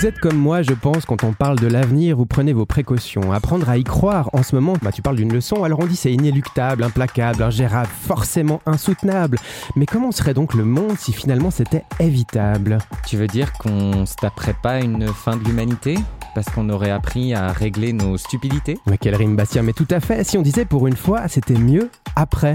Vous êtes comme moi, je pense, quand on parle de l'avenir, vous prenez vos précautions. Apprendre à y croire en ce moment, bah tu parles d'une leçon, alors on dit c'est inéluctable, implacable, ingérable, forcément insoutenable. Mais comment serait donc le monde si finalement c'était évitable? Tu veux dire qu'on se taperait pas une fin de l'humanité? Parce qu'on aurait appris à régler nos stupidités? Mais quelle rime Bastien, mais tout à fait. Si on disait pour une fois, c'était mieux après.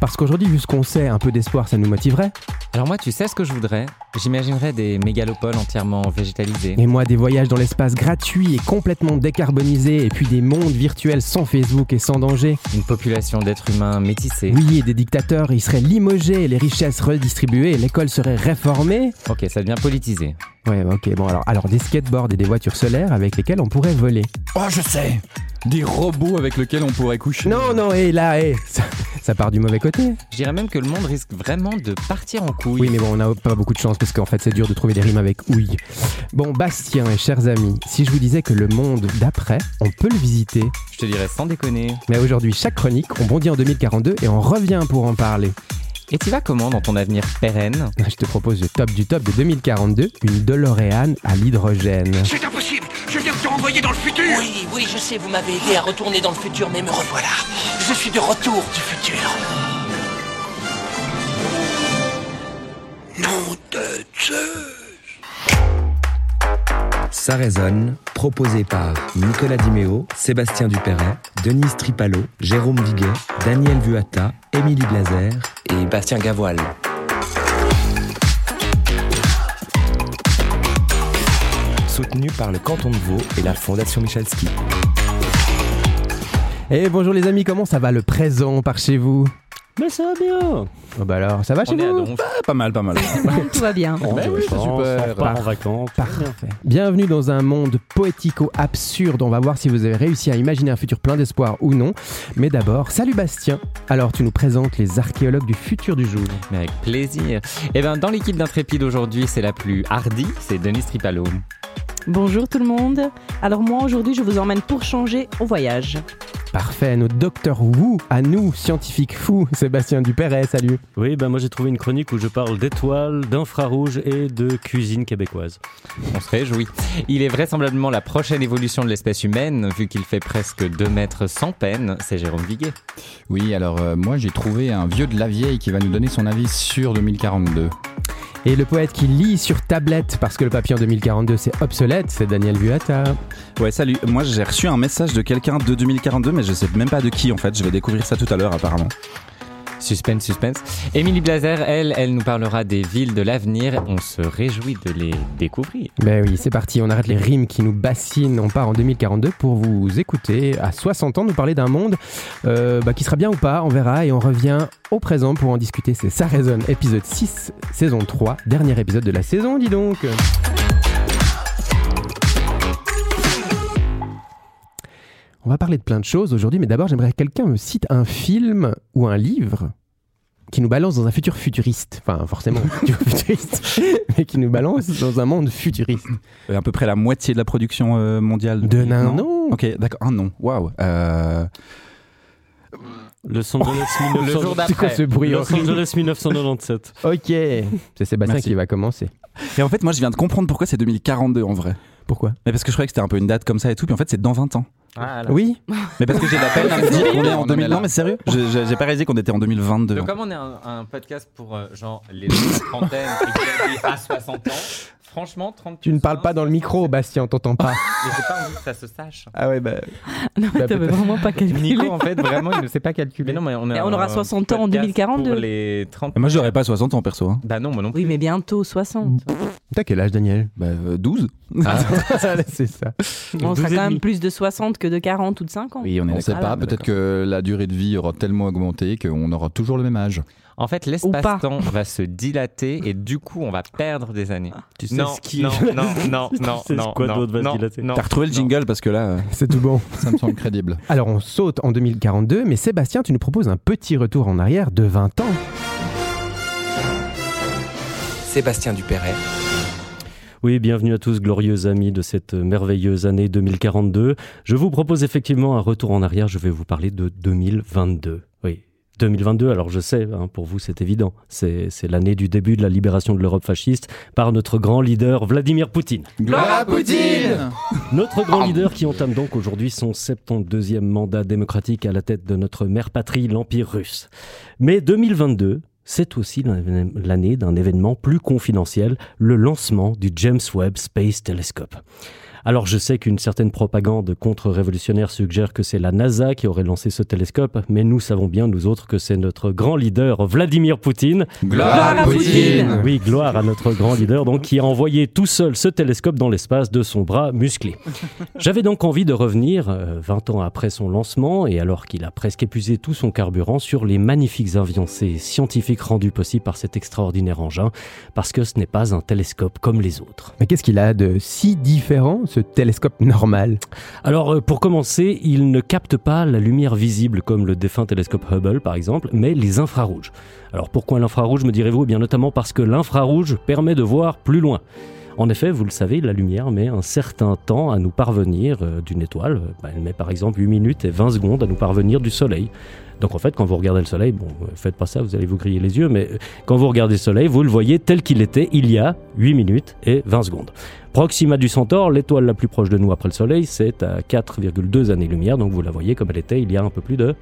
Parce qu'aujourd'hui, vu ce qu'on sait, un peu d'espoir, ça nous motiverait. Alors moi, tu sais ce que je voudrais? J'imaginerais des mégalopoles entièrement végétalisées. Et moi, des voyages dans l'espace gratuits et complètement décarbonisés, et puis des mondes virtuels sans Facebook et sans danger. Une population d'êtres humains métissés. Oui, et des dictateurs, ils seraient limogés, les richesses redistribuées, l'école serait réformée. Ok, ça devient politisé. Ouais, ok, bon alors, alors des skateboards et des voitures solaires avec lesquelles on pourrait voler. Oh, je sais Des robots avec lesquels on pourrait coucher. Non, non, et là, hé, ça, ça part du mauvais côté. Je dirais même que le monde risque vraiment de partir en couille. Oui, mais bon, on n'a pas beaucoup de chance parce qu'en fait, c'est dur de trouver des rimes avec ouille. Bon, Bastien et chers amis, si je vous disais que le monde d'après, on peut le visiter. Je te dirais sans déconner. Mais aujourd'hui, chaque chronique, on bondit en 2042 et on revient pour en parler. Et tu vas comment dans ton avenir pérenne Je te propose le top du top de 2042, une DeLorean à l'hydrogène. C'est impossible Je viens de te renvoyer dans le futur Oui, oui, je sais, vous m'avez aidé à retourner dans le futur, mais me revoilà. Je suis de retour du futur. Nom de Ça résonne, proposé par Nicolas Dimeo, Sébastien Dupéret, Denise Tripalo, Jérôme Viguet, Daniel Vuata, Émilie Blazer et Bastien Gavoil. Soutenu par le canton de Vaud et la Fondation Michalski. Et bonjour les amis, comment ça va le présent par chez vous? Mais ça va bien Oh bah alors, ça va chez vous. Ah, pas mal, pas mal. Tout va bien. Oh, oui, c'est super. On part en vacances. Parfait. Bienvenue dans un monde poético-absurde. On va voir si vous avez réussi à imaginer un futur plein d'espoir ou non. Mais d'abord, salut Bastien. Alors, tu nous présentes les archéologues du futur du jour. Mais avec plaisir. Eh bien, dans l'équipe d'Intrépide aujourd'hui, c'est la plus hardie, c'est Denise Tripalo. Bonjour tout le monde. Alors moi aujourd'hui je vous emmène pour changer au voyage. Parfait, notre docteur Wu, à nous, scientifiques fous, Sébastien Dupéret, salut. Oui, ben moi j'ai trouvé une chronique où je parle d'étoiles, d'infrarouge et de cuisine québécoise. On se réjouit. Il est vraisemblablement la prochaine évolution de l'espèce humaine, vu qu'il fait presque 2 mètres sans peine. C'est Jérôme Viguet. Oui, alors euh, moi j'ai trouvé un vieux de la vieille qui va nous donner son avis sur 2042. Et le poète qui lit sur tablette, parce que le papier en 2042 c'est obsolète, c'est Daniel Vuata. Ouais, salut. Moi, j'ai reçu un message de quelqu'un de 2042, mais je sais même pas de qui en fait. Je vais découvrir ça tout à l'heure, apparemment. Suspense, suspense. Émilie Blazer, elle, elle nous parlera des villes de l'avenir. On se réjouit de les découvrir. Ben oui, c'est parti, on arrête les rimes qui nous bassinent. On part en 2042 pour vous écouter à 60 ans nous parler d'un monde euh, bah, qui sera bien ou pas, on verra. Et on revient au présent pour en discuter. C'est Ça résonne, épisode 6, saison 3, dernier épisode de la saison, dis donc. On va parler de plein de choses aujourd'hui, mais d'abord j'aimerais que quelqu'un me cite un film ou un livre qui nous balance dans un futur futuriste. Enfin, forcément, futuriste, mais qui nous balance dans un monde futuriste. Euh, à peu près la moitié de la production euh, mondiale. De nain, non. Ok, d'accord. Un non. Waouh. Euh, Le jour 1900... C'est quoi d'après. ce bruit Los Angeles 1997. Ok, c'est Sébastien Merci. qui va commencer. Et en fait, moi, je viens de comprendre pourquoi c'est 2042 en vrai. Pourquoi? Mais parce que je croyais que c'était un peu une date comme ça et tout, puis en fait, c'est dans 20 ans. Ah, là. Oui Mais parce que j'ai la peine à me dire qu'on est en en est 2000. là. Non, mais sérieux J'ai pas réalisé qu'on était en 2022. Donc, comme on est un, un podcast pour euh, genre les trentaines et à 60 ans, franchement, 30 Tu ne parles pas dans le micro, Bastien, on t'entend pas. Mais j'ai pas envie que ça se sache. Ah ouais, bah. Non, mais Bah, t'avais vraiment pas calculé. Nico, en fait, vraiment, il ne sait pas calculer. Mais non, mais on, on aura un 60 ans en podcast 2042. Pour les 30. Moi, j'aurais pas 60 ans perso. Hein. Bah non, moi non plus. Oui, mais bientôt 60. T'as quel âge, Daniel? Bah, euh, 12. Ah, c'est ça. On sera 12 et quand même plus de 60 que de 40 ou de 50. Oui, on est On sait pas, peut-être que la durée de vie aura tellement augmenté qu'on aura toujours le même âge. En fait, l'espace-temps va se dilater et du coup, on va perdre des années. Tu sais non, ce qui- non, non, non, Tu non, sais non, quoi non, d'autre va se non, dilater non, T'as retrouvé le non. jingle parce que là. euh, C'est tout bon. Ça me semble crédible. Alors on saute en 2042, mais Sébastien, tu nous proposes un petit retour en arrière de 20 ans. Sébastien Dupéret, Oui, bienvenue à tous, glorieux amis de cette merveilleuse année 2042. Je vous propose effectivement un retour en arrière. Je vais vous parler de 2022. Oui. 2022, alors je sais, hein, pour vous c'est évident, c'est c'est l'année du début de la libération de l'Europe fasciste par notre grand leader Vladimir Poutine. Gloire Poutine Notre grand leader qui entame donc aujourd'hui son 72e mandat démocratique à la tête de notre mère patrie, l'Empire russe. Mais 2022, c'est aussi l'an- l'année d'un événement plus confidentiel, le lancement du James Webb Space Telescope. Alors je sais qu'une certaine propagande contre-révolutionnaire suggère que c'est la NASA qui aurait lancé ce télescope, mais nous savons bien, nous autres, que c'est notre grand leader Vladimir Poutine Gloire à Poutine oui, gloire à notre grand leader, donc, qui a envoyé tout seul ce télescope dans l'espace de son bras musclé. J'avais donc envie de revenir, euh, 20 ans après son lancement, et alors qu'il a presque épuisé tout son carburant, sur les magnifiques avancées scientifiques rendues possibles par cet extraordinaire engin, parce que ce n'est pas un télescope comme les autres. Mais qu'est-ce qu'il a de si différent, ce télescope normal Alors, euh, pour commencer, il ne capte pas la lumière visible comme le défunt télescope Hubble, par exemple, mais les infrarouges. Alors, pourquoi l'infrarouge, me direz-vous? Eh bien, notamment parce que l'infrarouge permet de voir plus loin. En effet, vous le savez, la lumière met un certain temps à nous parvenir euh, d'une étoile. Bah, elle met par exemple 8 minutes et 20 secondes à nous parvenir du Soleil. Donc en fait, quand vous regardez le Soleil, bon, euh, faites pas ça, vous allez vous griller les yeux, mais euh, quand vous regardez le Soleil, vous le voyez tel qu'il était il y a 8 minutes et 20 secondes. Proxima du Centaure, l'étoile la plus proche de nous après le Soleil, c'est à 4,2 années-lumière, donc vous la voyez comme elle était il y a un peu plus de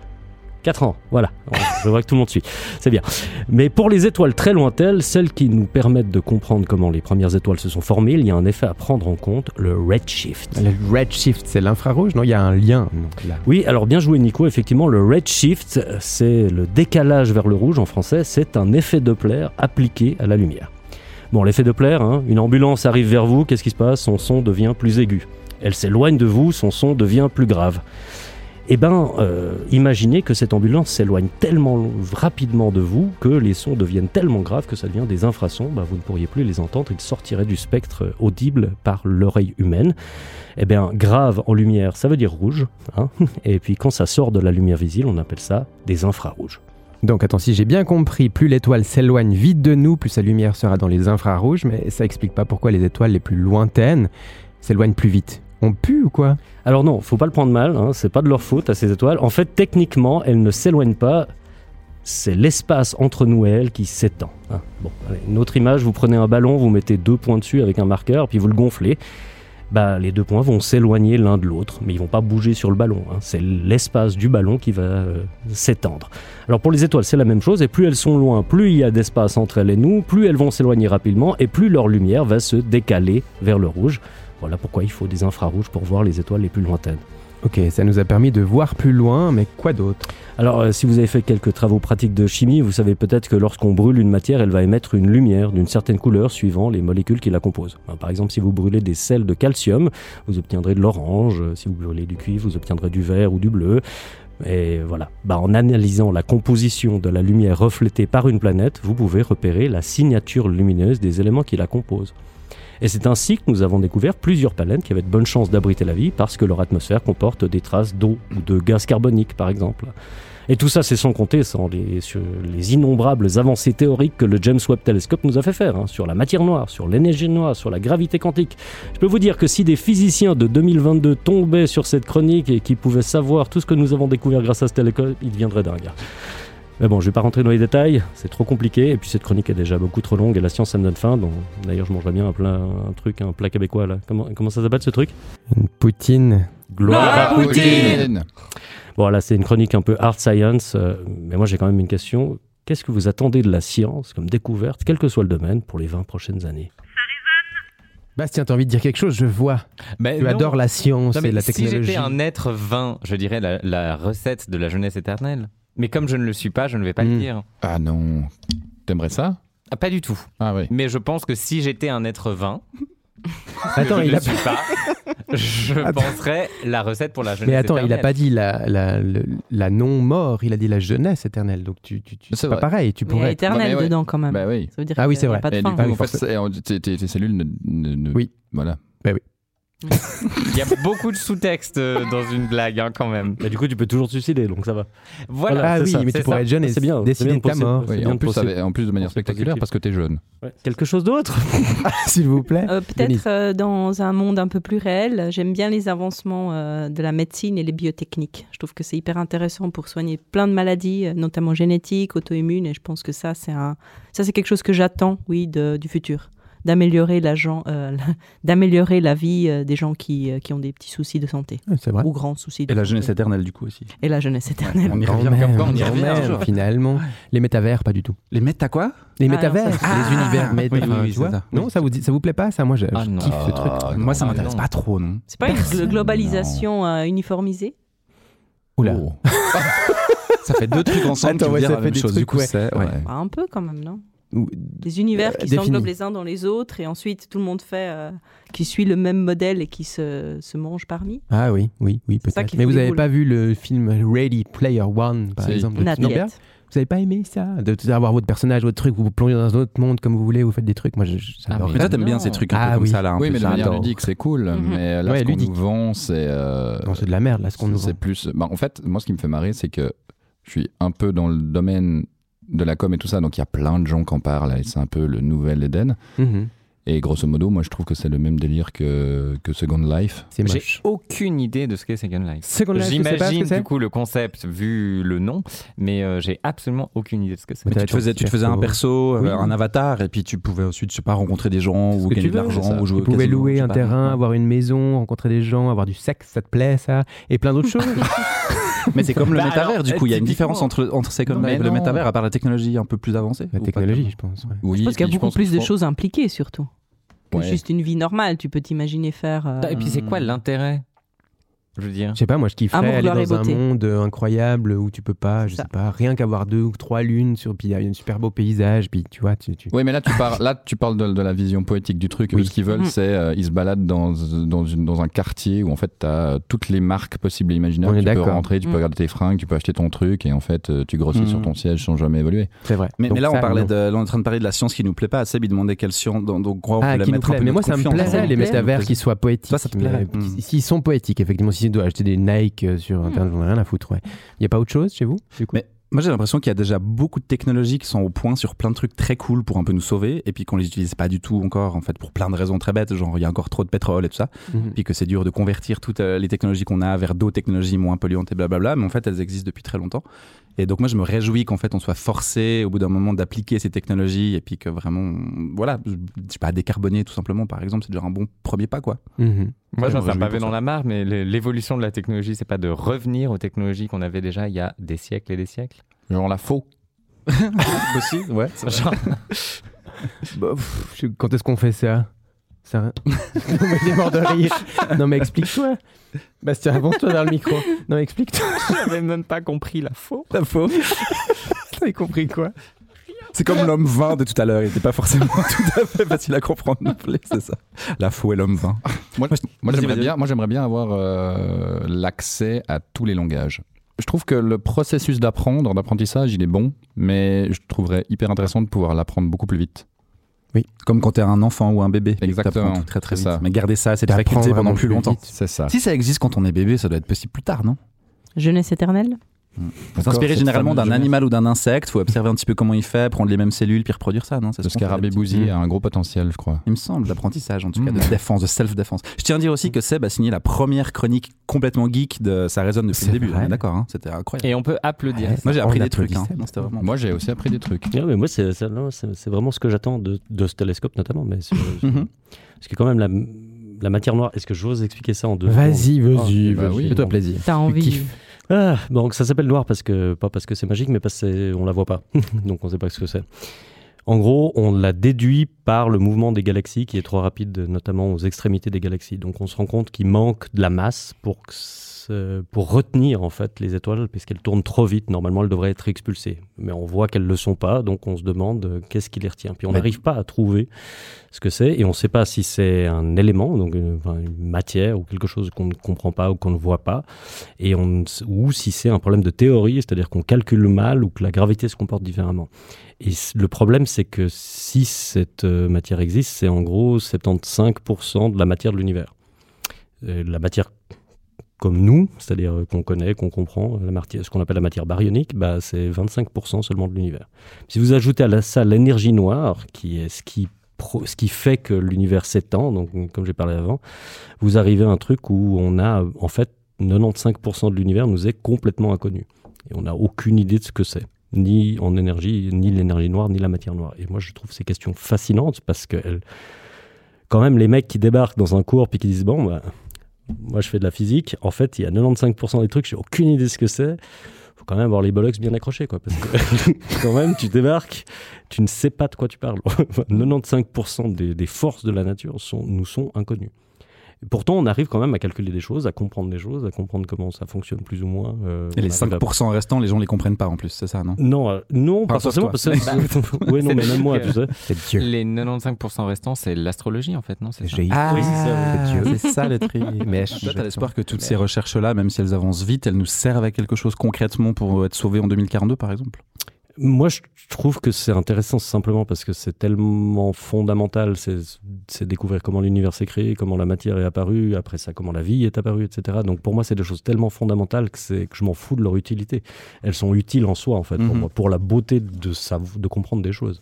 4 ans. Voilà, je vois que tout le monde suit, c'est bien. Mais pour les étoiles très lointaines, celles qui nous permettent de comprendre comment les premières étoiles se sont formées, il y a un effet à prendre en compte, le redshift. Le redshift, c'est l'infrarouge Non, il y a un lien. non, là. Oui, alors bien joué Nico, effectivement, le redshift, c'est le décalage vers le rouge en français, c'est un effet Doppler appliqué à la lumière. Bon, l'effet Doppler, hein, une ambulance arrive vers vous, qu'est-ce qui se passe? Son son devient plus aigu. Elle s'éloigne de vous, son son devient plus grave. Eh ben, euh, imaginez que cette ambulance s'éloigne tellement rapidement de vous que les sons deviennent tellement graves que ça devient des infrasons. Bah, vous ne pourriez plus les entendre, ils sortiraient du spectre audible par l'oreille humaine. Eh bien, grave en lumière, ça veut dire rouge. hein. Et puis quand ça sort de la lumière visible, on appelle ça des infrarouges. Donc attends, si j'ai bien compris, plus l'étoile s'éloigne vite de nous, plus sa lumière sera dans les infrarouges, mais ça explique pas pourquoi les étoiles les plus lointaines s'éloignent plus vite. Ou quoi? Alors non, faut pas le prendre mal, hein, c'est pas de leur faute à ces étoiles. En fait, techniquement, elles ne s'éloignent pas. C'est l'espace entre nous et elles qui s'étend. hein. Bon, une autre image, vous prenez un ballon, vous mettez deux points dessus avec un marqueur, puis vous le gonflez. Bah, les deux points vont s'éloigner l'un de l'autre, mais ils vont pas bouger sur le ballon. hein. C'est l'espace du ballon qui va euh, s'étendre. Alors pour les étoiles, c'est la même chose, et plus elles sont loin, plus il y a d'espace entre elles et nous, plus elles vont s'éloigner rapidement, et plus leur lumière va se décaler vers le rouge. Voilà pourquoi il faut des infrarouges pour voir les étoiles les plus lointaines. Ok, ça nous a permis de voir plus loin, mais quoi d'autre? Alors, euh, si vous avez fait quelques travaux pratiques de chimie, vous savez peut-être que lorsqu'on brûle une matière, elle va émettre une lumière d'une certaine couleur suivant les molécules qui la composent. Ben, par exemple, si vous brûlez des sels de calcium, vous obtiendrez de l'orange. Si vous brûlez du cuivre, vous obtiendrez du vert ou du bleu. Et voilà. Bah, en analysant la composition de la lumière reflétée par une planète, vous pouvez repérer la signature lumineuse des éléments qui la composent. Et c'est ainsi que nous avons découvert plusieurs planètes qui avaient de bonnes chances d'abriter la vie parce que leur atmosphère comporte des traces d'eau ou de gaz carbonique, par exemple. Et tout ça, c'est sans compter les, sur les innombrables avancées théoriques que le James Webb Telescope nous a fait faire, hein, sur la matière noire, sur l'énergie noire, sur la gravité quantique. Je peux vous dire que si des physiciens de 2022 tombaient sur cette chronique et qui pouvaient savoir tout ce que nous avons découvert grâce à ce télescope, ils deviendraient dingues. Mais bon, je vais pas rentrer dans les détails, c'est trop compliqué, et puis cette chronique est déjà beaucoup trop longue, et la science, ça me donne faim, donc d'ailleurs, je mangerais bien un, plat, un truc, un plat québécois, là. Comment, comment ça s'appelle ce truc? Une poutine. Gloire à Poutine Bon, là, c'est une chronique un peu hard science, euh, mais moi, j'ai quand même une question. Qu'est-ce que vous attendez de la science comme découverte, quel que soit le domaine, pour les 20 prochaines années? Bastien, t'as envie de dire quelque chose? Je vois. Mais Tu non. adores la science Non, et la Si technologie. j'étais un être vain, je dirais la, la recette de la jeunesse éternelle. Mais comme je ne le suis pas, je ne vais pas le Hmm. dire. Ah non. T'aimerais ça? Ah, pas du tout. Ah oui. Mais je pense que si j'étais un être vain, Attends, je il ne a suis pas. Je Attends. penserais la recette pour la jeunesse. Mais attends, il a éternelle. pas dit la, la, le- la non-mort, il a dit la jeunesse éternelle. Donc tu, tu, tu- C'est c'est pas vrai. pareil. Tu Mais il y a pourrais. éternel Ouais, mais ouais. dedans quand même. Bah oui. Ça veut dire Ah oui, qu'il c'est y a vrai. Pas de Et fin. du coup, en fait, forcément. c'est- tes, tes- tes cellules ne, ne- ne- Oui. Voilà. Il y a beaucoup de sous-textes euh, dans une blague, hein, quand même. Bah, du coup, tu peux toujours te suicider, donc ça va. Voilà. ah oui, ça, mais tu pourrais être jeune et C'est bien, décider bien de ta mort. Oui, en, plus, en de manière spectaculaire parce que t'es jeune. Quelque chose d'autre S'il vous plaît. Euh. Peut-être euh, dans un monde un peu plus réel, j'aime bien les avancements euh, de la médecine et les biotechniques. Je trouve que c'est hyper intéressant pour soigner plein de maladies, notamment génétiques, auto-immunes, et je pense que ça, c'est un, ça, c'est quelque chose que j'attends, oui, de- du futur, d'améliorer la, gens- euh, la- d'améliorer la vie euh, des gens qui, euh, qui ont des petits soucis de santé C'est vrai. ou grands soucis. De Et la jeunesse éternelle, du coup, aussi. Et la jeunesse éternelle. On y revient. même, on y revient. même, finalement. Les métavers, pas du tout. Les méta quoi? Les Ah, non, métavers, ça, les univers Ah, méta, oui, oui, oui, tu vois. c'est ça. Non, ça vous dit, ça vous plaît pas ça? Moi, je, Ah je non. kiffe ce truc. Ah, Moi, ça Ah, m'intéresse pas trop, non. C'est pas une gl- globalisation euh, uniformisée? Oula. Oh. Ça fait deux trucs ensemble Attends, qui ouais, veulent ça dire la fait même chose. trucs, du coup, ouais. ouais. Bah, Un peu quand même, non? Des univers Euh, qui s'englobent les uns dans les autres et ensuite tout le monde fait, euh, qui suit le même modèle et qui se, se mange parmi. Ah oui, oui, oui, peut-être. Mais vous les avez boules. pas vu le film Ready Player One, par exemple, de Spielberg. Vous avez pas aimé ça? De d'avoir votre personnage, votre truc, vous vous plongez dans un autre monde comme vous voulez, vous faites des trucs. Moi, je- je- Ah, j'adore. Mais toi, t'aimes bien ces trucs un Ah peu comme oui. ça, là. un Oui, mais de manière ludique, c'est cool. Mhm. Mais là, Ouais, ce qu'on ludique. nous vend, c'est. euh, Non, c'est de la merde, là, ce qu'on nous vend. C'est plus. bah, en fait, moi, ce qui me fait marrer, c'est que je suis un peu dans le domaine de la com et tout ça, donc il y a plein de gens qui en parlent, et c'est un peu le nouvel Eden. Mhm. Et grosso modo, moi, je trouve que c'est le même délire que, que Second Life. C'est J'ai aucune idée de ce qu'est Second Life. Second Life, J'imagine c'est du coup le concept vu le nom, mais euh, j'ai absolument aucune idée de ce que c'est. Tu faisais, tu te faisais un perso, euh, Oui. un avatar, et puis tu pouvais ensuite, je sais pas, rencontrer des gens, ou gagner tu de l'argent, ou jouer Tu pouvais casino, louer un pas. terrain, avoir une maison, rencontrer des gens, avoir du sexe, ça te plaît, ça? Et plein d'autres choses. Mais c'est comme le Bah métavers, alors, du coup, il y a une différence entre, entre Second Life et le métavers, à part la technologie un peu plus avancée. La technologie, je pense. ouais. Oui, Je pense qu'il y a beaucoup plus de choses impliquées surtout. Que Ouais. juste une vie normale. Tu peux t'imaginer faire. euh, Et puis c'est quoi l'intérêt Je veux dire. Je sais pas, moi je kifferais Amour, aller dans un monde euh, incroyable où tu peux pas, je Ça. sais pas, rien qu'avoir deux ou trois lunes, sur, puis il y a un super beau paysage, puis tu vois, tu, tu... Oui, mais là, tu parles, là, tu parles de, de la vision poétique du truc. Oui. ce qu'ils veulent, Mhm. c'est euh, ils se baladent dans, dans, une- dans un quartier où en fait, tu as toutes les marques possibles et imaginables. On est tu peux rentrer, tu peux Mhm. regarder tes fringues, tu peux acheter ton truc et en fait, euh, tu grossis sur ton siège sans jamais évoluer. c'est vrai. Mais, Donc mais là, ça, on, parlait non. de, là, on est en train de parler de la science qui nous plaît pas. Seb, il demandait quelle science. Donc, donc, on Ah, peut la mettre un plaît. peu Mais moi, ça me plairait, les métavers qui soient poétiques. Mm. S'ils sont poétiques, effectivement, si tu dois acheter des Nike euh, sur Internet, j'en ai rien à foutre, ouais. Il n'y a pas autre chose chez vous du coup? Mais moi, j'ai l'impression qu'il y a déjà beaucoup de technologies qui sont au point sur plein de trucs très cool pour un peu nous sauver, et puis qu'on les utilise pas du tout encore, en fait, pour plein de raisons très bêtes, genre il y a encore trop de pétrole et tout ça, Mhm. puis que c'est dur de convertir toutes euh, les technologies qu'on a vers d'autres technologies moins polluantes et blablabla, mais en fait, elles existent depuis très longtemps. Et donc, moi, je me réjouis qu'en fait, on soit forcé au bout d'un moment d'appliquer ces technologies, et puis que vraiment, voilà, je sais pas, décarboner tout simplement, par exemple, c'est déjà un bon premier pas, quoi. Mhm. Moi, j'en un pavé dans la mare, mais l'évolution de la technologie, c'est pas de revenir aux technologies qu'on avait déjà il y a des siècles et des siècles. Genre la faux. Aussi, ouais. Genre, Bah, pff, je- quand est-ce qu'on fait ça? Ça... non, mais il est mort de rire. Non, mais explique-toi. Bastien, avance-toi vers le micro. Non, explique-toi. j'avais même pas compris la faux. La faux. T'avais compris quoi? C'est comme l'homme vin de tout à l'heure, il n'était pas forcément tout à fait facile à comprendre non plus, c'est ça. La faux et l'homme vin. Moi, moi, Vas-y, j'aimerais bien, moi, j'aimerais bien avoir euh, l'accès à tous les langages. Je trouve que le processus d'apprendre, d'apprentissage, il est bon, mais je trouverais hyper intéressant de pouvoir l'apprendre beaucoup plus vite. Comme quand t'es un enfant ou un bébé. Exactement, tout très très vite. ça. Mais garder ça, cette faculté pendant vraiment plus plus longtemps. C'est ça. Si ça existe quand on est bébé, ça doit être possible plus tard, non? Jeunesse éternelle? Faut s'inspirer généralement d'un animal ou d'un insecte, faut observer un petit peu comment il fait, prendre les mêmes cellules, puis reproduire ça, non C'est Le scarabée bousille a un gros potentiel, je crois. Il me semble, d'apprentissage en tout cas, Mm. de défense, de self-défense. Je tiens à dire aussi que Seb a signé la première chronique complètement geek de Ça résonne depuis le début, est d'accord, hein C'était incroyable. Et on peut applaudir. Ouais. Moi j'ai appris des trucs, hein. Non, vraiment... Moi, j'ai aussi appris des trucs. Ouais, mais moi, c'est vraiment ce que j'attends de, de ce télescope, notamment. Mais Mhm. Parce que quand même, la, la matière noire, est-ce que j'ose expliquer ça en deux Vas-y, vas-y, Ah, bah. Fais-toi plaisir. T'as envie. Ah, donc ça s'appelle noir parce que pas parce que c'est magique, mais parce qu'on la voit pas. donc on sait pas ce que c'est. En gros, on l'a déduit par le mouvement des galaxies qui est trop rapide, notamment aux extrémités des galaxies. Donc on se rend compte qu'il manque de la masse pour, que ce- pour retenir en fait les étoiles, puisqu'elles tournent trop vite. Normalement, elles devraient être expulsées, mais on voit qu'elles ne le sont pas, donc on se demande euh, qu'est-ce qui les retient. Puis on n'arrive pas à trouver ce que c'est, et on ne sait pas si c'est un élément, donc une, enfin, une matière ou quelque chose qu'on ne comprend pas ou qu'on ne voit pas, et on, ou si c'est un problème de théorie, c'est-à-dire qu'on calcule mal ou que la gravité se comporte différemment. Et le problème, c'est que si cette euh, matière existe, c'est en gros 75% de la matière de l'univers. Euh, La matière comme nous, c'est-à-dire qu'on connaît, qu'on comprend, la matière, ce qu'on appelle la matière baryonique, bah, c'est 25% seulement de l'univers. Si vous ajoutez à ça l'énergie noire, qui est ce qui, ce qui fait que l'univers s'étend, donc comme j'ai parlé avant, vous arrivez à un truc où on a, en fait, 95% de l'univers nous est complètement inconnu. Et on n'a aucune idée de ce que c'est ni en énergie, ni l'énergie noire, ni la matière noire. Et moi, je trouve ces questions fascinantes parce que quand même, les mecs qui débarquent dans un cours puis qui disent Bon, bah, moi je fais de la physique, en fait, il y a 95% des trucs, j'ai aucune idée ce que c'est. faut quand même avoir les bollocks bien accrochés, quoi. Parce que quand même, tu débarques, tu ne sais pas de quoi tu parles. 95% des, des forces de la nature sont, nous sont inconnues. Et pourtant, on arrive quand même à calculer des choses, à comprendre des choses, à comprendre comment ça fonctionne plus ou moins. euh, Et les on arrive à- 5% restants, les gens les comprennent pas en plus, c'est ça, non? Non, euh, non, pas forcément. Parce que, ouais, non, mais même moi, tu sais. C'est Dieu. Les 95% restants, c'est l'astrologie en fait, non? C'est ça J'ai Ah, Oui, c'est ça, c'est Dieu. c'est ça le tri. Mais Toi, t'as l'espoir que toutes ces recherches-là, même si elles avancent vite, elles nous servent à quelque chose concrètement pour être sauvés en 2042, par exemple? Moi, je trouve que c'est intéressant simplement parce que c'est tellement fondamental. C'est découvrir comment l'univers s'est créé, comment la matière est apparue, après ça, comment la vie est apparue, etc. Donc pour moi, c'est des choses tellement fondamentales que, que je m'en fous de leur utilité. Elles sont utiles en soi, en fait, pour Mhm. moi, pour la beauté de, de comprendre des choses.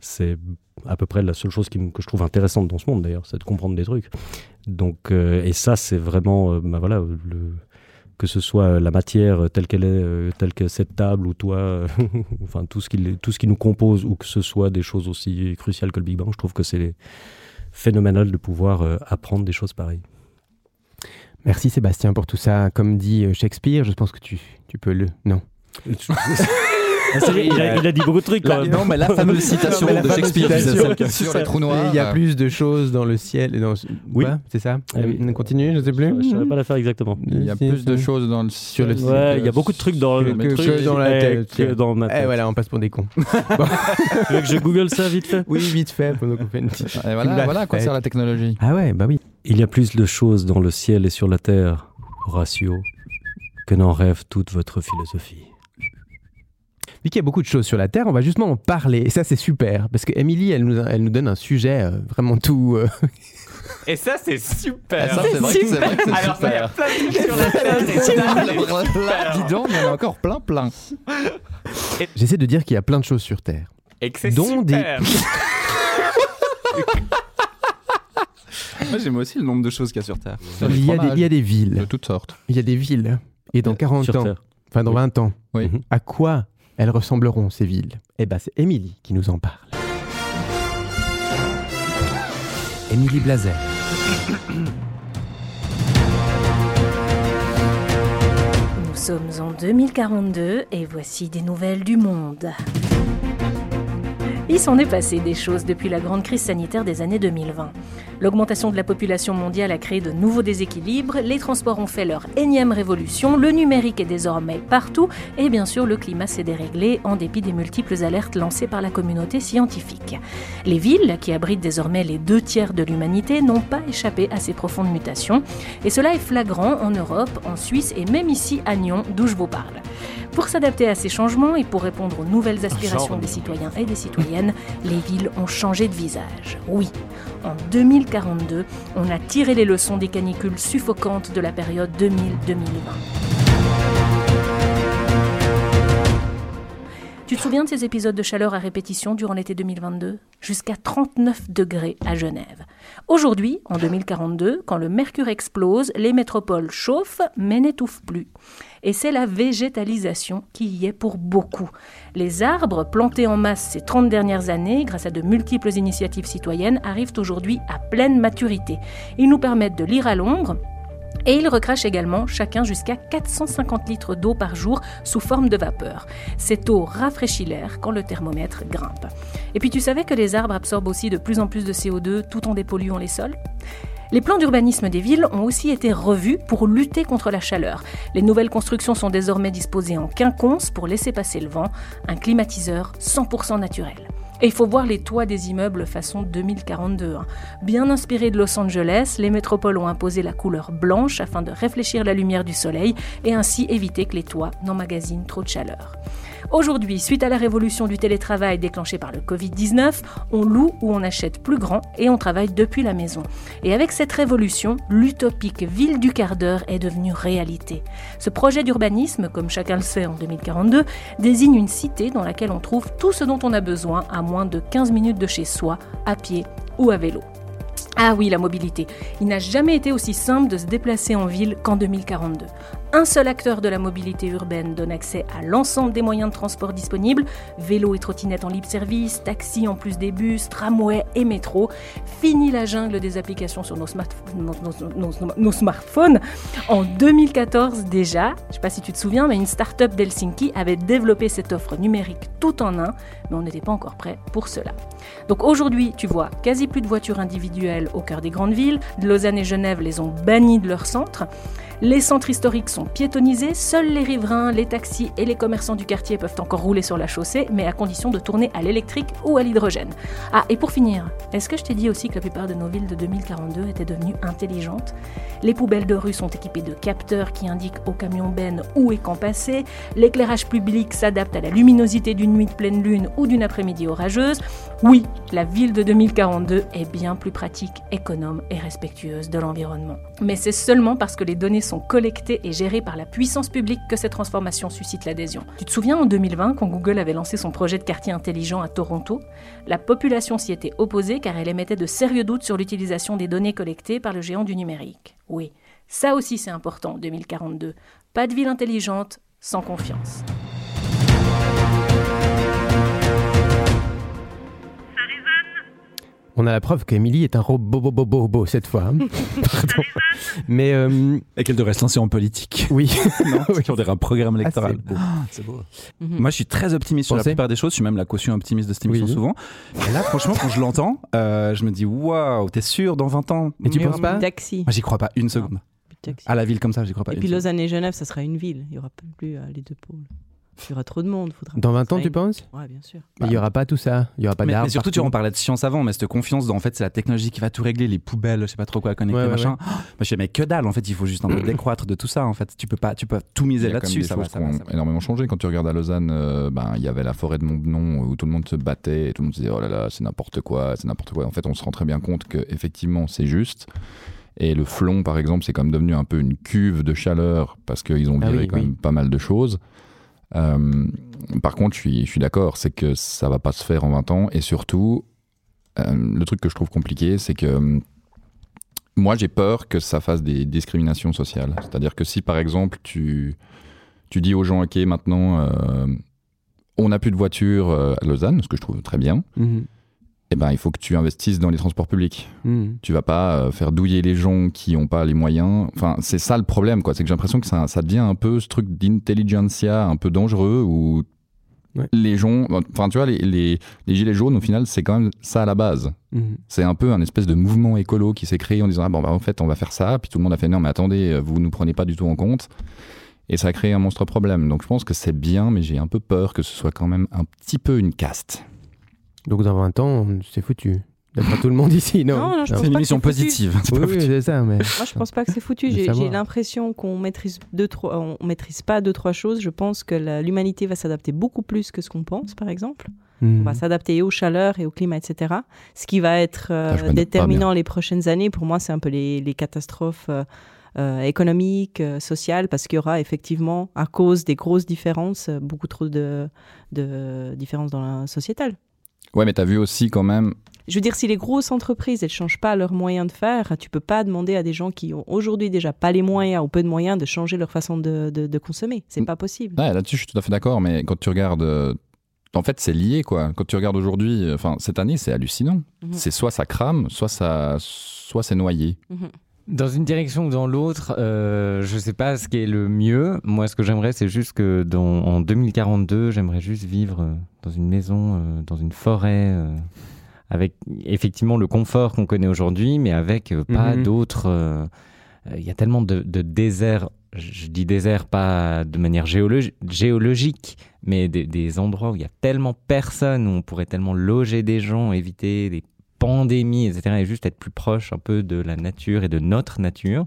C'est à peu près la seule chose qui que je trouve intéressante dans ce monde, d'ailleurs, c'est de comprendre des trucs. Donc, euh, et ça, c'est vraiment, euh, bah voilà, le, que ce soit la matière telle qu'elle est, euh, telle que cette table ou toi, euh, enfin tout ce, qui, tout ce qui nous compose, ou que ce soit des choses aussi cruciales que le Big Bang, je trouve que c'est phénoménal de pouvoir euh, apprendre des choses pareilles. Merci Sébastien pour tout ça. Comme dit euh, Shakespeare, je pense que tu, tu peux le. Non? Ah, il, a, il a dit beaucoup de trucs quand même. non, mais la fameuse citation Non, la de fameuse Shakespeare, citation. Sur les trous noirs. Il y a plus de choses dans le ciel. et Dans... Oui. C'est ça Ah oui. On continue, je sais plus. Je ne saurais pas la faire exactement. Il y a plus de choses dans le Sur le ciel Ouais, il y a beaucoup de trucs dans le que- que truc, dans la eh, tête. que dans ma Eh tête. voilà, on passe pour des cons. Tu veux que je google ça vite fait? Oui, vite fait, pendant qu'on fait une petite. Et voilà, voilà à quoi sert la technologie. Ah ouais, bah oui. Il y a plus de choses dans le ciel et sur la terre, Horatio, que n'en rêve toute votre philosophie. Vu qu'il y a beaucoup de choses sur la Terre, on va justement en parler. Et ça, c'est super. Parce que Émilie, elle nous, elle nous donne un sujet euh, vraiment tout. euh, Et ça, c'est super. Ah, ça, c'est vrai que c'est vrai que c'est Alors, ça, il y a super. plein de trucs sur la Terre. Dis donc, il y en a encore plein, plein. J'essaie de dire qu'il y a plein de choses sur Terre. Et que c'est Dont des- super. Moi, j'aime aussi le nombre de choses qu'il y a sur Terre. Il y, a des, il y a des villes. De toutes sortes. Il y a des villes. Et dans 40 Sur ans, Terre. enfin dans Oui. 20 ans, Oui. À quoi elles ressembleront, ces villes Eh ben, c'est Émilie qui nous en parle. Émilie Blazer. Nous sommes en 2042 et voici des nouvelles du monde. Il s'en est passé des choses depuis la grande crise sanitaire des années 2020. L'augmentation de la population mondiale a créé de nouveaux déséquilibres, les transports ont fait leur énième révolution, le numérique est désormais partout et bien sûr le climat s'est déréglé en dépit des multiples alertes lancées par la communauté scientifique. Les villes, qui abritent désormais les deux tiers de l'humanité, n'ont pas échappé à ces profondes mutations et cela est flagrant en Europe, en Suisse et même ici à Nyon, d'où je vous parle. Pour s'adapter à ces changements et pour répondre aux nouvelles aspirations des citoyens et des citoyennes, les villes ont changé de visage. Oui, en 2042, on a tiré les leçons des canicules suffocantes de la période 2000-2020. Tu te souviens de ces épisodes de chaleur à répétition durant l'été 2022 Jusqu'à 39 degrés à Genève. Aujourd'hui, en 2042, quand le mercure explose, les métropoles chauffent mais n'étouffent plus. Et c'est la végétalisation qui y est pour beaucoup. Les arbres plantés en masse ces 30 dernières années, grâce à de multiples initiatives citoyennes, arrivent aujourd'hui à pleine maturité. Ils nous permettent de lire à l'ombre, Et ils recrachent également chacun jusqu'à 450 litres d'eau par jour sous forme de vapeur. Cette eau rafraîchit l'air quand le thermomètre grimpe. Et puis tu savais que les arbres absorbent aussi de plus en plus de CO2 tout en dépolluant les sols? Les plans d'urbanisme des villes ont aussi été revus pour lutter contre la chaleur. Les nouvelles constructions sont désormais disposées en quinconce pour laisser passer le vent, un climatiseur 100% naturel. Et il faut voir les toits des immeubles façon 2042. hein. Bien inspirés de Los Angeles, les métropoles ont imposé la couleur blanche afin de réfléchir la lumière du soleil et ainsi éviter que les toits n'emmagasinent trop de chaleur. Aujourd'hui, suite à la révolution du télétravail déclenchée par le Covid-19, on loue ou on achète plus grand et on travaille depuis la maison. Et avec cette révolution, l'utopique ville du quart d'heure est devenue réalité. Ce projet d'urbanisme, comme chacun le sait en 2042, désigne une cité dans laquelle on trouve tout ce dont on a besoin à moins de 15 minutes de chez soi, à pied ou à vélo. Ah oui, la mobilité. Il n'a jamais été aussi simple de se déplacer en ville qu'en 2042. Un seul acteur de la mobilité urbaine donne accès à l'ensemble des moyens de transport disponibles, vélo et trottinette en libre service, taxi en plus des bus, tramway et métro. Fini la jungle des applications sur nos, smart- nos- nos- nos- nos smartphones. En 2014 déjà, je ne sais pas si tu te souviens, mais une start-up d'Helsinki avait développé cette offre numérique tout en un, mais on n'était pas encore prêt pour cela. Donc aujourd'hui, tu vois quasi plus de voitures individuelles au cœur des grandes villes. Lausanne et Genève les ont bannies de leur centre. Les centres historiques sont piétonnisés, seuls les riverains, les taxis et les commerçants du quartier peuvent encore rouler sur la chaussée, mais à condition de tourner à l'électrique ou à l'hydrogène. Ah, et pour finir, est-ce que je t'ai dit aussi que la plupart de nos villes de 2042 étaient devenues intelligentes? Les poubelles de rue sont équipées de capteurs qui indiquent aux camions bennes où est quand passer, l'éclairage public s'adapte à la luminosité d'une nuit de pleine lune ou d'une après-midi orageuse. Oui, la ville de 2042 est bien plus pratique, économe et respectueuse de l'environnement. Mais c'est seulement parce que les données sont collectées et gérées par la puissance publique que cette transformation suscite l'adhésion. Tu te souviens en 2020 quand Google avait lancé son projet de quartier intelligent à Toronto La population s'y était opposée car elle émettait de sérieux doutes sur l'utilisation des données collectées par le géant du numérique. Oui, ça aussi c'est important en 2042. Pas de ville intelligente sans confiance. On a la preuve qu'Emilie est un robot bobo bobo cette fois. hein. Pardon. Mais euh, Et qu'elle devrait se lancer en politique. oui. non, on dirait un programme électoral. c'est beau. Ah. Mhm. Moi, je suis très optimiste sur la plupart des choses. Je suis même la caution optimiste de cette émission Oui. souvent. Et là, franchement, quand je l'entends, euh, je me dis waouh, t'es sûr dans 20 ans? Et tu Mais penses pas? Taxi. Moi, j'y crois pas une seconde. Taxi. À la ville comme ça, j'y crois pas. Et une puis. Lausanne et Genève, ça sera une ville. Il y aura plus euh, les deux pôles. Il y aura trop de monde. Faudra Dans 20 ans, tu penses Ouais, bien sûr. Il n'y aura pas tout ça. Il n'y aura pas mais, d'arbres mais surtout, tu partout. vois, on parlait de science avant, mais cette confiance dans en fait, c'est la technologie qui va tout régler, les poubelles, je sais pas trop quoi connecter, Ouais, ouais, machin. Oh, moi, je sais, mais que dalle, en fait, il faut juste un peu décroître de tout ça, en fait. Tu peux pas, tu peux tout miser y là-dessus, des ça va, choses ça va, ça va. énormément changé. Quand tu regardes à Lausanne, euh, ben, il y avait la forêt de Montbenon où tout le monde se battait et tout le monde se disait oh là là, c'est n'importe quoi, c'est n'importe quoi. En fait, on se rend très bien compte que effectivement, c'est juste. Et le flon, par exemple, c'est comme devenu un peu une cuve de chaleur parce qu'ils ont Ah viré oui, quand oui. même pas mal de choses. Euh, par contre, je suis, je suis d'accord, c'est que ça va pas se faire en 20 ans. Et surtout, euh, le truc que je trouve compliqué, c'est que euh, moi, j'ai peur que ça fasse des discriminations sociales. C'est-à-dire que si, par exemple, tu, tu dis aux gens, OK, maintenant, on n'a plus de voiture à Lausanne, ce que je trouve très bien, Mhm. Eh ben, il faut que tu investisses dans les transports publics. Mhm. Tu vas pas euh, faire douiller les gens qui n'ont pas les moyens. Enfin, c'est ça le problème, quoi. C'est que j'ai l'impression que ça, ça devient un peu ce truc d'intelligentsia un peu dangereux où Ouais. les gens. Enfin, tu vois, les, les, les gilets jaunes, au final, c'est quand même ça à la base. Mhm. C'est un peu un espèce de mouvement écolo qui s'est créé en disant ah bon bah en fait on va faire ça puis tout le monde a fait non mais attendez euh, vous nous prenez pas du tout en compte et ça a créé un monstre problème donc je pense que c'est bien mais j'ai un peu peur que ce soit quand même un petit peu une caste Donc dans 20 ans, c'est foutu. D'après tout le monde ici, non Non, non, je C'est pense une pas que émission c'est foutu. positive. c'est Oui, c'est ça. Mais... Moi, je pense pas que c'est foutu. J'ai l'impression qu'on maîtrise deux, trois, on maîtrise pas deux, trois choses. Je pense que l'humanité va s'adapter beaucoup plus que ce qu'on pense, par exemple. Mhm. On va s'adapter aux chaleurs et au climat, etc. Ce qui va être euh, Ah, pas déterminant les prochaines années, pour moi, c'est un peu les, les catastrophes euh, euh, économiques, euh, sociales, parce qu'il y aura effectivement, à cause des grosses différences, euh, beaucoup trop de, de différences dans la sociétale. Ouais mais t'as vu aussi quand même Je veux dire, si les grosses entreprises, elles changent pas leurs moyens de faire, tu peux pas demander à des gens qui ont aujourd'hui déjà pas les moyens ou peu de moyens de changer leur façon de, de, de consommer. C'est pas possible. Ouais, là-dessus, je suis tout à fait d'accord, mais quand tu regardes. euh, en fait, c'est lié, quoi. Quand tu regardes aujourd'hui, euh, enfin, cette année, c'est hallucinant. Mhm. C'est soit ça crame, soit, ça, soit c'est noyé. Mhm. Dans une direction ou dans l'autre, euh, je sais pas ce qui est le mieux. Moi, ce que j'aimerais, c'est juste que dans, en 2042, j'aimerais juste vivre euh, dans une maison, euh, dans une forêt, euh, avec effectivement le confort qu'on connaît aujourd'hui, mais avec pas Mhm. d'autres. Il y a tellement de, de déserts. Je dis désert pas de manière géologi- géologique, mais des, des endroits où il y a tellement personne, où on pourrait tellement loger des gens, éviter des pandémies, etc. Et juste être plus proche un peu de la nature et de notre nature.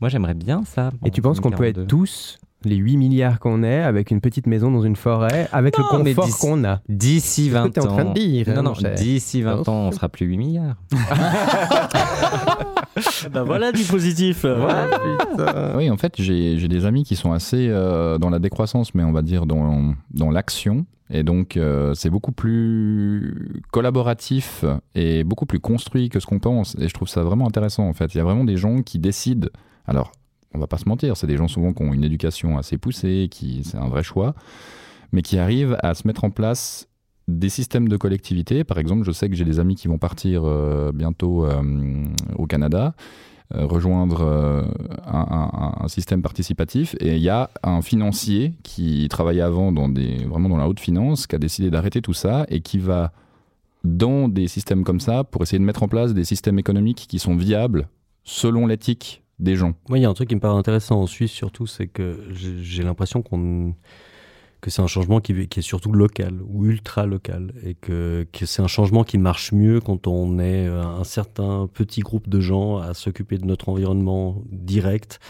Moi, j'aimerais bien ça. Et tu penses qu'on peut être tous, les 8 milliards qu'on est, avec une petite maison dans une forêt, avec Non, le confort qu'on a? D'ici C'est ce que 20 t'es en train de ans. dire, hein, Non, non, mon cher? d'ici 20 Non, ans, on sera plus 8 milliards. Ben voilà du positif. Oui, en fait, j'ai j'ai des amis qui sont assez euh, dans la décroissance, mais on va dire dans, dans l'action. Et donc, euh, c'est beaucoup plus collaboratif et beaucoup plus construit que ce qu'on pense. Et je trouve ça vraiment intéressant, en fait. Il y a vraiment des gens qui décident. Alors, on va pas se mentir, c'est des gens souvent qui ont une éducation assez poussée, qui c'est un vrai choix, mais qui arrivent à se mettre en place des systèmes de collectivité. Par exemple, je sais que j'ai des amis qui vont partir euh, bientôt euh, au Canada euh, rejoindre un, un- un système participatif et il y a un financier qui travaillait avant dans des, vraiment dans la haute finance qui a décidé d'arrêter tout ça et qui va dans des systèmes comme ça pour essayer de mettre en place des systèmes économiques qui sont viables selon l'éthique des gens. Moi, il y a un truc qui me paraît intéressant en Suisse, surtout, c'est que j'ai l'impression que c'est un changement qui, qui est surtout local ou ultra local et que, que c'est un changement qui marche mieux quand on est euh, un certain petit groupe de gens à s'occuper de notre environnement direct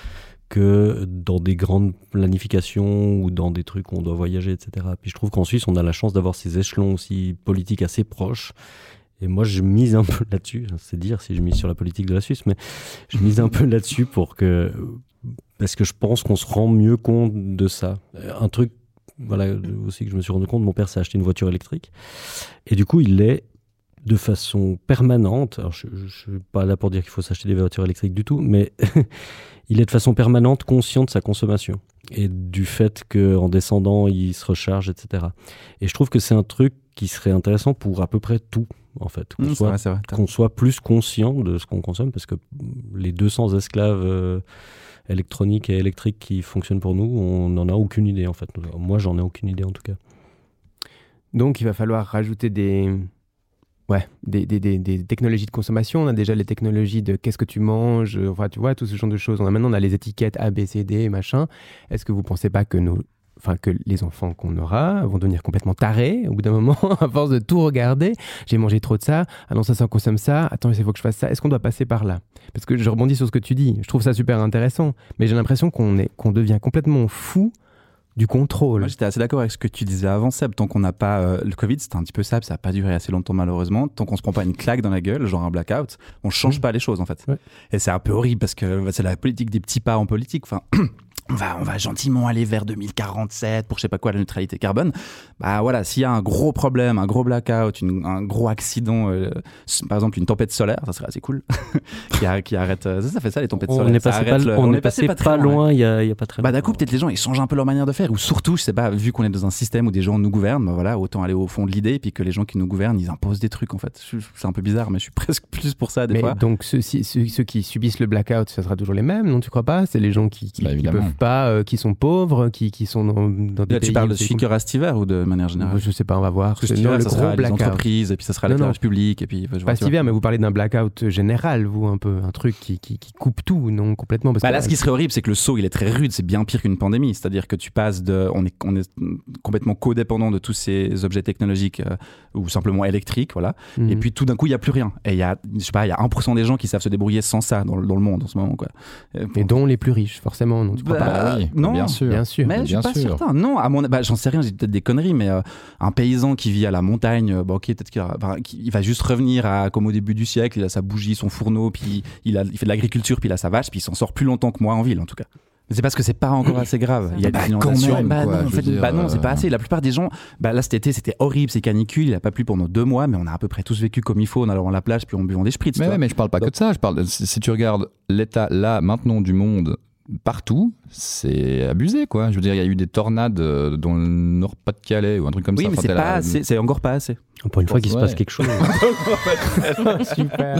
que dans des grandes planifications ou dans des trucs où on doit voyager, etc. Puis je trouve qu'en Suisse, on a la chance d'avoir ces échelons aussi politiques assez proches. Et moi, je mise un peu là-dessus. C'est dire si je mise sur la politique de la Suisse, mais je mise un peu là-dessus pour que. Parce que je pense qu'on se rend mieux compte de ça. Euh, Un truc, voilà, aussi que je me suis rendu compte, mon père s'est acheté une voiture électrique. Et du coup, il est de façon permanente. Alors, je ne suis pas là pour dire qu'il faut s'acheter des voitures électriques du tout, mais il est de façon permanente conscient de sa consommation et du fait qu'en descendant, il se recharge, etc. Et je trouve que c'est un truc qui serait intéressant pour à peu près tout, en fait. Qu'on Mmh, soit, soit plus conscient de ce qu'on consomme, parce que les 200 esclaves euh, électroniques et électriques qui fonctionnent pour nous, on n'en a aucune idée, en fait. Moi, j'en ai aucune idée, en tout cas. Donc il va falloir rajouter des, ouais, des, des, des- technologies de consommation. On a déjà les technologies de qu'est-ce que tu manges, euh, enfin tu vois, tout ce genre de choses. On a maintenant on a les étiquettes A, B, C, D, machin. Est-ce que vous pensez pas que nos, enfin que les enfants qu'on aura vont devenir complètement tarés au bout d'un moment à force de tout regarder? J'ai mangé trop de ça. Ah non ça ça consomme ça. Attends il faut que je fasse ça. Est-ce qu'on doit passer par là? Parce que je rebondis sur ce que tu dis. Je trouve ça super intéressant, mais j'ai l'impression qu'on est qu'on devient complètement fou du contrôle. Moi, j'étais assez d'accord avec ce que tu disais avant, Seb. Tant qu'on n'a pas. euh, le Covid, c'était un petit peu ça, ça n'a pas duré assez longtemps, malheureusement. Tant qu'on se prend pas une claque dans la gueule, genre un blackout, on change pas les choses, en fait. Et c'est un peu horrible parce que bah, c'est la politique des petits pas en politique. Enfin. On va, on va gentiment aller vers 2047 pour je sais pas quoi la neutralité carbone. Bah voilà, s'il y a un gros problème, un gros blackout, une- un gros accident, euh, par exemple une tempête solaire, ça serait assez cool, qui, a- qui arrête. euh, Ça, ça fait ça les tempêtes On solaires. est passé pas- le- on est passé pas très loin ouais. il y a, il y a pas très Bah d'un coup, peut-être les gens ils changent un peu leur manière de faire, ou surtout, je sais pas, vu qu'on est dans un système où des gens nous gouvernent, bah voilà, autant aller au fond de l'idée, et puis que les gens qui nous gouvernent, ils imposent des trucs en fait. C'est un peu bizarre, mais je suis presque plus pour ça des Mais fois. donc ceux, ci- ceux, ceux qui subissent le blackout, ça sera toujours les mêmes, non Tu crois pas? C'est les gens qui, qui, Bah, qui. Pas, euh, qui sont pauvres, qui, qui sont dans, dans des Là, tu parles de aura cet hiver ou de manière générale Je sais pas, on va voir. Parce que cet non, le ça gros sera les blackout. entreprises, et puis ça sera l'éclairage public, et puis. je Pas hiver, mais vous parlez d'un blackout général, vous, un peu, un truc qui, qui, qui coupe tout, non complètement. Parce Bah que- là, ce qui serait horrible, c'est que le saut, il est très rude. C'est bien pire qu'une pandémie. C'est-à-dire que tu passes de. On est, on est complètement codépendant de tous ces objets technologiques euh, ou simplement électriques, voilà. Mhm. Et puis tout d'un coup, il n'y a plus rien. Et il y a, je sais pas, il y a 1% des gens qui savent se débrouiller sans ça dans, le- dans le monde en ce moment, quoi. Euh, Et dont les plus riches, forcément, non Tu crois Bah, pas non, Bien sûr. Mais je suis bien pas sûr. certain. Non, à mon, bah, j'en sais rien, j'ai peut-être des conneries, mais euh, un paysan qui vit à la montagne, euh, bah, ok, peut-être qu'il va- bah, qu'il- il va juste revenir à comme au début du siècle, il a sa bougie, son fourneau, puis il, a, il fait de l'agriculture, puis il a sa vache, puis il s'en sort plus longtemps que moi en ville, en tout cas. Mais c'est parce que c'est pas encore assez grave. Il y a Bah, des inondations. bah, non, en fait, bah non, c'est pas euh, assez. La plupart des gens, bah là cet été c'était horrible, c'est canicule, il a pas plu pendant deux mois, mais on a à peu près tous vécu comme il faut en allant à la plage puis en buvant des spritz. Mais, mais je parle pas que de ça. Je parle si tu regardes l'état là maintenant du monde partout, c'est abusé quoi. Je veux dire, il y a eu des tornades euh, dans le Nord-Pas-de-Calais ou un truc comme oui, ça. mais Enfin, c'est t'as pas la- assez, c'est encore pas assez. Pour une fois qu'il se passe quelque chose. Super.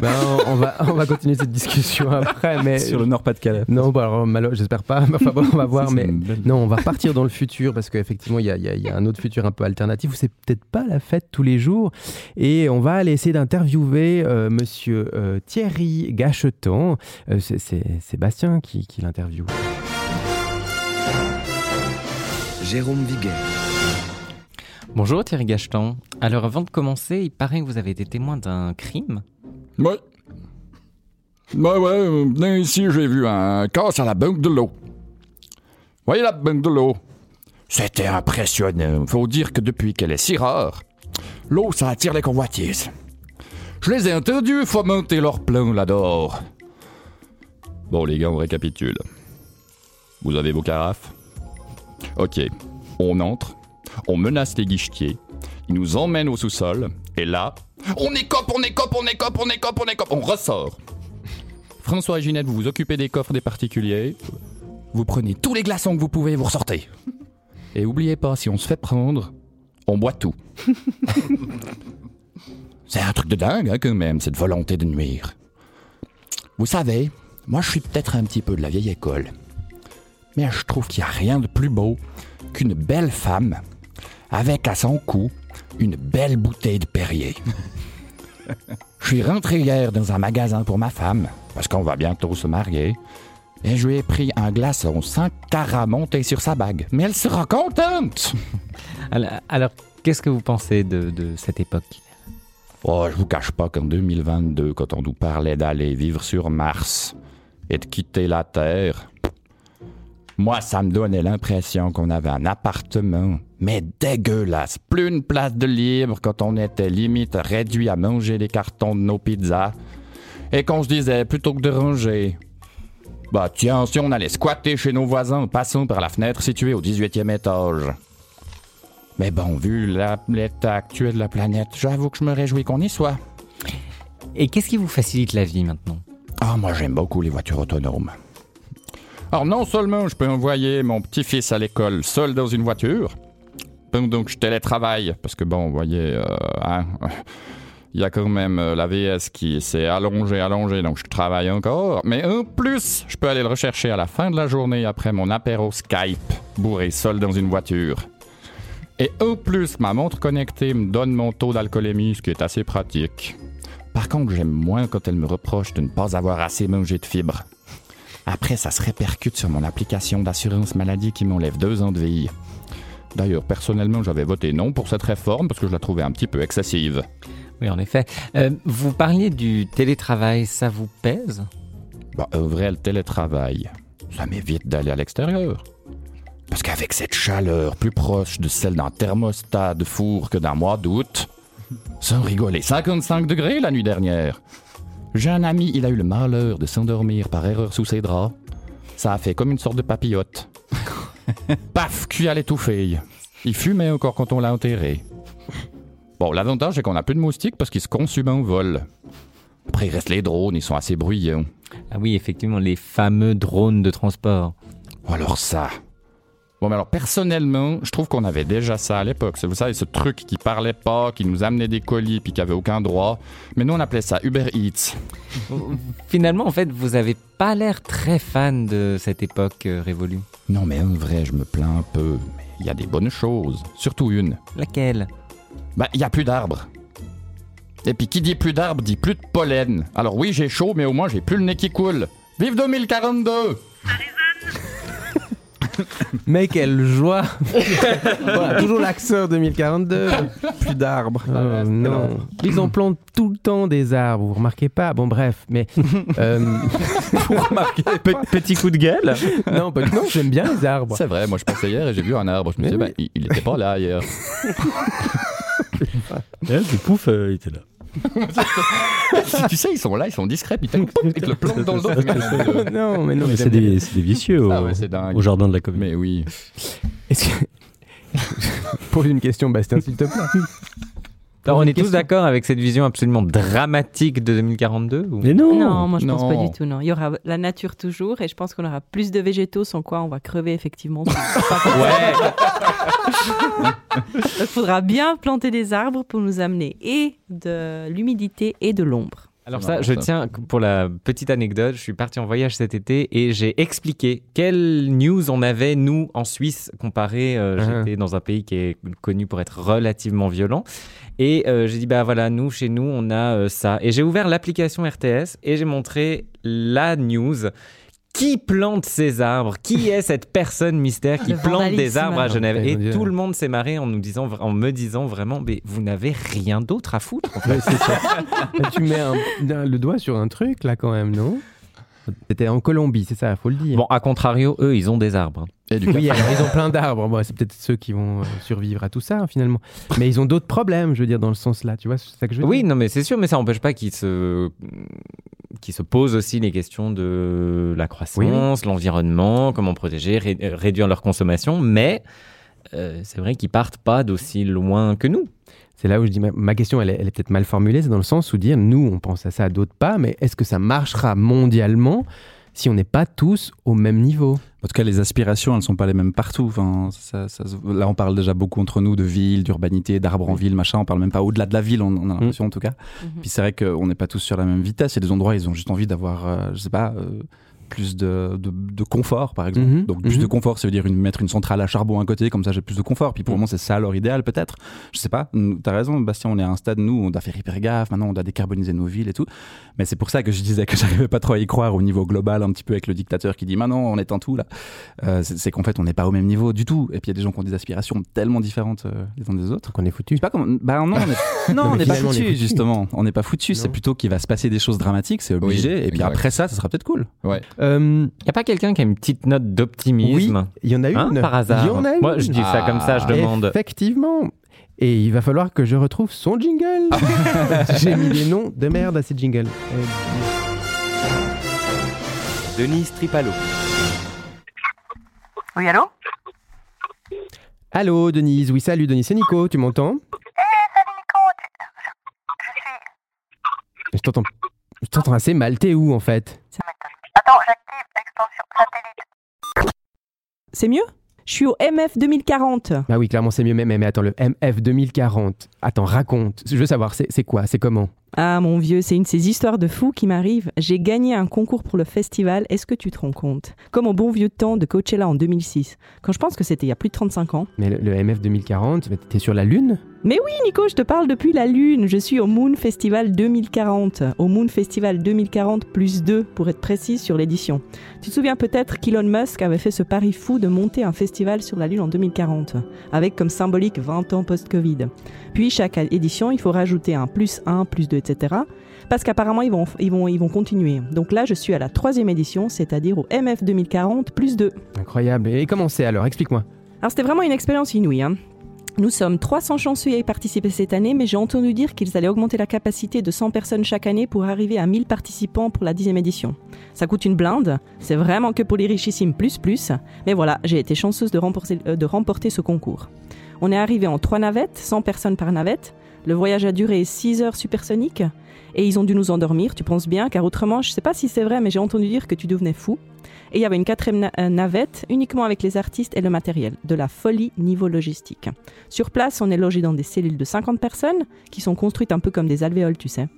Ben, on, va, on va continuer cette discussion après, mais Sur le Nord-Pas-de-Calais. non, bah, alors, malo- j'espère pas. Enfin bon, on va voir, mais non, on va partir dans le futur parce qu'effectivement, il y a, il y a- y a un autre futur un peu alternatif où c'est peut-être pas la fête tous les jours. Et on va aller essayer d'interviewer euh, Monsieur euh, Thierry Gacheton. Euh, c'est- c'est Sébastien qui, qui l'interviewe. Jérôme Viguet. Bonjour Thierry Gacheton. Alors avant de commencer, il paraît que vous avez été témoin d'un crime. Ouais. Ouais, ouais, euh, venez ici, j'ai vu un casse à la banque de l'eau. Voyez la banque de l'eau? C'était impressionnant. Faut dire que depuis qu'elle est si rare, l'eau, ça attire les convoitises. Je les ai entendus fomenter leur plan là-dehors. Bon, les gars, on récapitule. Vous avez vos carafes? Ok. On entre, on menace les guichetiers, ils nous emmènent au sous-sol, et là, on écope, on écope, on écope, on écope, on écope, on ressort. François et Ginette, vous vous occupez des coffres des particuliers. Vous prenez tous les glaçons que vous pouvez et vous ressortez. Et oubliez pas, si on se fait prendre, on boit tout. C'est un truc de dingue, hein, quand même, cette volonté de nuire. Vous savez, moi je suis peut-être un petit peu de la vieille école. Mais je trouve qu'il n'y a rien de plus beau qu'une belle femme avec à son cou une belle bouteille de Perrier. Je suis rentré hier dans un magasin pour ma femme, parce qu'on va bientôt se marier, et je lui ai pris un glaçon sans cara monté sur sa bague. Mais elle sera contente! Alors, alors, qu'est-ce que vous pensez de, de cette époque? Oh, je vous cache pas qu'en 2022, quand on nous parlait d'aller vivre sur Mars et de quitter la Terre, moi, ça me donnait l'impression qu'on avait un appartement, mais dégueulasse. Plus une place de libre quand on était limite réduit à manger les cartons de nos pizzas. Et qu'on se disait, plutôt que de ranger, bah tiens, si on allait squatter chez nos voisins en passant par la fenêtre située au 18e étage. Mais bon, vu l'état actuel de la planète, j'avoue que je me réjouis qu'on y soit. Et qu'est-ce qui vous facilite la vie maintenant? Ah, moi j'aime beaucoup les voitures autonomes. Alors non seulement je peux envoyer mon petit-fils à l'école seul dans une voiture, que je télétravaille, parce que bon, vous voyez, euh, hein, il y a quand même euh, la VS qui s'est allongée, allongée, donc je travaille encore. Mais en plus, je peux aller le rechercher à la fin de la journée après mon apéro Skype, bourré seul dans une voiture. Et en plus, ma montre connectée me donne mon taux d'alcoolémie, ce qui est assez pratique. Par contre, j'aime moins quand elle me reproche de ne pas avoir assez mangé de fibres. Après, ça se répercute sur mon application d'assurance maladie qui m'enlève deux ans de vie. D'ailleurs, personnellement, j'avais voté non pour cette réforme parce que je la trouvais un petit peu excessive. Oui, en effet. Euh, vous parliez du télétravail, ça vous pèse? Bah, un vrai le télétravail, ça m'évite d'aller à l'extérieur. Parce qu'avec cette chaleur plus proche de celle d'un thermostat de four que d'un mois d'août, sans rigoler, 55 degrés la nuit dernière. J'ai un ami, il a eu le malheur de s'endormir par erreur sous ses draps. Ça a fait comme une sorte de papillote. Paf, cuit à l'étouffée. Il fumait encore quand on l'a enterré. Bon, l'avantage, c'est qu'on n'a plus de moustiques parce qu'ils se consument en vol. Après, il reste les drones, ils sont assez bruyants. Ah oui, effectivement, les fameux drones de transport. Alors ça. Bon, mais alors personnellement, je trouve qu'on avait déjà ça à l'époque. Vous savez, ce truc qui parlait pas, qui nous amenait des colis puis qui avait aucun droit. Mais nous, on appelait ça Uber Eats. Finalement, en fait, vous avez pas l'air très fan de cette époque euh, révolue. Non, mais en vrai, je me plains un peu. Mais il y a des bonnes choses. Surtout une. Laquelle? Bah, il y a plus d'arbres. Et puis qui dit plus d'arbres dit plus de pollen. Alors oui, j'ai chaud, mais au moins j'ai plus le nez qui coule. Vive 2042 Mais quelle joie Voilà, Toujours l'accent 2042. Plus d'arbres. Euh, non. Ils en plantent tout le temps des arbres, vous remarquez pas Bon, bref, mais. euh, vous remarquez pas Petit coup de gueule Non, pas- non j'aime bien les arbres. C'est vrai, moi je passais hier et j'ai vu un arbre. Je me suis dit, bah, il, il était pas là hier. Ouais, du pouf, euh, il était là. tu sais, ils sont là, ils sont discrets, puis ils te le plantent dans le dos. non, mais non, Mais c'est des, c'est des vicieux au, Ah ouais, au jardin de la commune. Mais oui. Est-ce que- Pose une question, Bastien, s'il te plaît. Alors, on est tous d'accord avec cette vision absolument dramatique de 2042 ou... Mais non, Non, moi je pense pas non. du tout. Non, il y aura la nature toujours, et je pense qu'on aura plus de végétaux, sans quoi on va crever effectivement. Ouais Il faudra bien planter des arbres pour nous amener et de l'humidité et de l'ombre. Alors ça, je tiens, pour la petite anecdote, je suis parti en voyage cet été et j'ai expliqué quelles news on avait, nous, en Suisse, comparé, euh, Ah. j'étais dans un pays qui est connu pour être relativement violent. Et euh, j'ai dit, bah voilà, nous, chez nous, on a euh, ça. Et j'ai ouvert l'application RTS et j'ai montré la news. Qui plante ces arbres? Qui est cette personne mystère qui Le plante des arbres à Genève? Oh, mon Et tout le monde s'est marré en, nous disant, en me disant vraiment, mais vous n'avez rien d'autre à foutre. en fait. Ça. Tu mets un- un- le doigt sur un truc là quand même, non? C'était en Colombie, c'est ça, faut le dire. Bon, à contrario, eux, ils ont des arbres. Et du Oui, alors ils ont plein d'arbres. Bon, c'est peut-être ceux qui vont euh, survivre à tout ça hein, finalement. Mais ils ont d'autres problèmes, je veux dire, dans le sens là. Tu vois, c'est ça que je veux Oui, dire. non, mais c'est sûr, mais ça n'empêche pas qu'ils se, qu'ils se posent aussi les questions de la croissance, l'environnement, comment protéger, ré- euh, réduire leur consommation, mais euh, c'est vrai qu'ils partent pas d'aussi loin que nous. C'est là où je dis ma, ma question, elle est, est peut-être mal formulée. C'est dans le sens où dire nous, on pense à ça, d'autres pas. Mais est-ce que ça marchera mondialement si on n'est pas tous au même niveau? En tout cas, les aspirations, elles sont pas les mêmes partout. Enfin, ça- ça se- là, on parle déjà beaucoup entre nous de ville, d'urbanité, d'arbres en ville, machin. On parle même pas au-delà de la ville, on, on a l'impression en tout cas. Puis c'est vrai qu'on n'est pas tous sur la même vitesse. Il y a des endroits, ils ont juste envie d'avoir, euh, je sais pas, euh, plus de, de, de confort, par exemple. Mhm, Donc plus mhm. de confort, ça veut dire une, mettre une centrale à charbon à côté, comme ça j'ai plus de confort. Puis pour le moment, c'est ça leur idéal peut-être. Je sais pas. T'as raison, Bastien. On est à un stade nous, on doit faire hyper gaffe. Maintenant, on doit décarboniser nos villes et tout. Mais c'est pour ça que je disais que j'arrivais pas trop à y croire au niveau global, un petit peu avec le dictateur qui dit maintenant on est un tout là. Euh, c'est qu'en fait on n'est pas au même niveau du tout. Et puis il y a des gens qui ont des aspirations tellement différentes euh, les uns des autres. Qu'on est Je foutu. sais pas comment. Bah non, on est, non, Non, on n'est pas foutu foutu. justement. On n'est pas foutu. C'est plutôt qu'il va se passer des choses dramatiques, c'est obligé. et puis exact. après ça, ça sera peut-être cool. Ouais. Euh, Il n'y a pas quelqu'un qui a une petite note oui, d'optimisme il y en a une. Hein, par hasard Il y en a une. Moi, je dis ça comme ça, je Ah. demande. Effectivement. Et il va falloir que je retrouve son jingle. J'ai mis des noms de merde à ces jingles. Euh, Denise Tripalo. Oui, allô? Allô, Denise. Oui, salut, Denise. C'est Nico. Tu m'entends? Salut Nico, tu- je suis... Je t'entends. Je t'entends assez mal. T'es où en fait? J'active satellite. C'est mieux? Je suis au MF 2040. Bah oui, clairement, c'est mieux. Mais, mais, mais attends, le MF 2040. Attends, raconte. Je veux savoir, c'est quoi? C'est comment? Ah mon vieux, c'est une de ces histoires de fous qui m'arrivent. J'ai gagné un concours pour le festival, est-ce que tu te rends compte? Comme au bon vieux temps de Coachella en 2006, quand je pense que c'était il y a plus de 35 ans. Mais le, le MF 2040, mais t'es sur la Lune? Mais oui Nico, je te parle depuis la Lune, je suis au Moon Festival 2040. Au Moon Festival 2040 plus 2 pour être précis sur l'édition. Tu te souviens peut-être qu'Elon Musk avait fait ce pari fou de monter un festival sur la Lune en 2040, avec comme symbolique 20 ans post-Covid. Puis chaque édition, il faut rajouter un plus 1, plus 2, etc. Parce qu'apparemment, ils vont, ils, vont, ils vont continuer. Donc là, je suis à la troisième édition, c'est-à-dire au MF 2040 plus 2. Incroyable. Et comment c'est alors? Explique-moi. Alors c'était vraiment une expérience inouïe. hein. Nous sommes 300 chanceux à y participer cette année, mais j'ai entendu dire qu'ils allaient augmenter la capacité de 100 personnes chaque année pour arriver à 1000 participants pour la dixième édition. Ça coûte une blinde, c'est vraiment que pour les richissimes plus plus, mais voilà, j'ai été chanceuse de remporter, euh, ce concours. On est arrivé en trois navettes, 100 personnes par navette. Le voyage a duré 6 heures supersoniques et ils ont dû nous endormir, tu penses bien, car autrement, je sais pas si c'est vrai, mais j'ai entendu dire que tu devenais fou. Et il y avait une quatrième euh, navette uniquement avec les artistes et le matériel. De la folie niveau logistique. Sur place, on est logé dans des cellules de 50 personnes qui sont construites un peu comme des alvéoles, tu sais.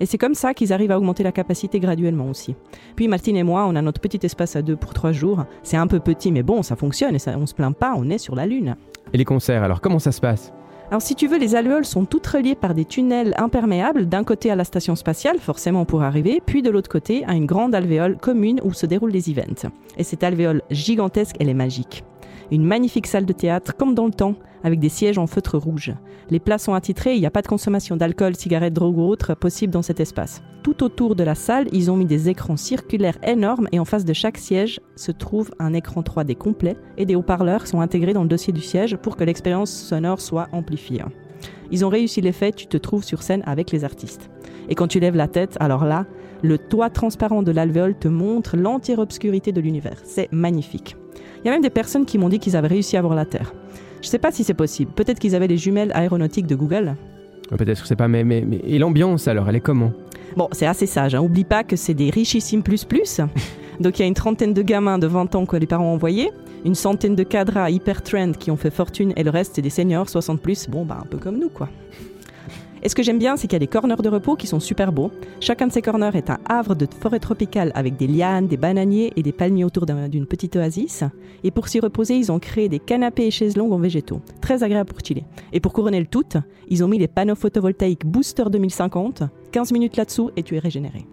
Et c'est comme ça qu'ils arrivent à augmenter la capacité graduellement aussi. Puis Martine et moi, on a notre petit espace à deux pour trois jours. C'est un peu petit, mais bon, ça fonctionne et ça, on se plaint pas, on est sur la Lune. Et les concerts, alors comment ça se passe? Alors si tu veux, les alvéoles sont toutes reliées par des tunnels imperméables, d'un côté à la station spatiale, forcément pour arriver, puis de l'autre côté à une grande alvéole commune où se déroulent les events. Et cette alvéole gigantesque, elle est magique. Une magnifique salle de théâtre, comme dans le temps, avec des sièges en feutre rouge. Les plats sont attitrés, il n'y a pas de consommation d'alcool, cigarettes, drogue ou autre possible dans cet espace. Tout autour de la salle, ils ont mis des écrans circulaires énormes et en face de chaque siège se trouve un écran 3D complet et des haut-parleurs sont intégrés dans le dossier du siège pour que l'expérience sonore soit amplifiée. Ils ont réussi l'effet, tu te trouves sur scène avec les artistes. Et quand tu lèves la tête, alors là, le toit transparent de l'alvéole te montre l'entière obscurité de l'univers. C'est magnifique. Il y a même des personnes qui m'ont dit qu'ils avaient réussi à voir la Terre. Je sais pas si c'est possible. Peut-être qu'ils avaient les jumelles aéronautiques de Google. Euh, Peut-être que c'est pas. Mais, mais, mais- Et l'ambiance alors, elle est comment? Bon, c'est assez sage. Hein. Oublie pas que c'est des richissimes plus plus. Donc il y a une trentaine de gamins de 20 ans que les parents ont envoyés. Une centaine de cadres à hyper trend qui ont fait fortune et le reste c'est des seniors 60 plus, bon bah un peu comme nous quoi. Et ce que j'aime bien, c'est qu'il y a des corners de repos qui sont super beaux. Chacun de ces corners est un havre de forêt tropicale avec des lianes, des bananiers et des palmiers autour d'un- d'une petite oasis. Et pour s'y reposer, ils ont créé des canapés et chaises longues en végétaux. Très agréable pour chiller. Et pour couronner le tout, ils ont mis les panneaux photovoltaïques Booster 2050. 15 minutes là-dessous et tu es régénéré.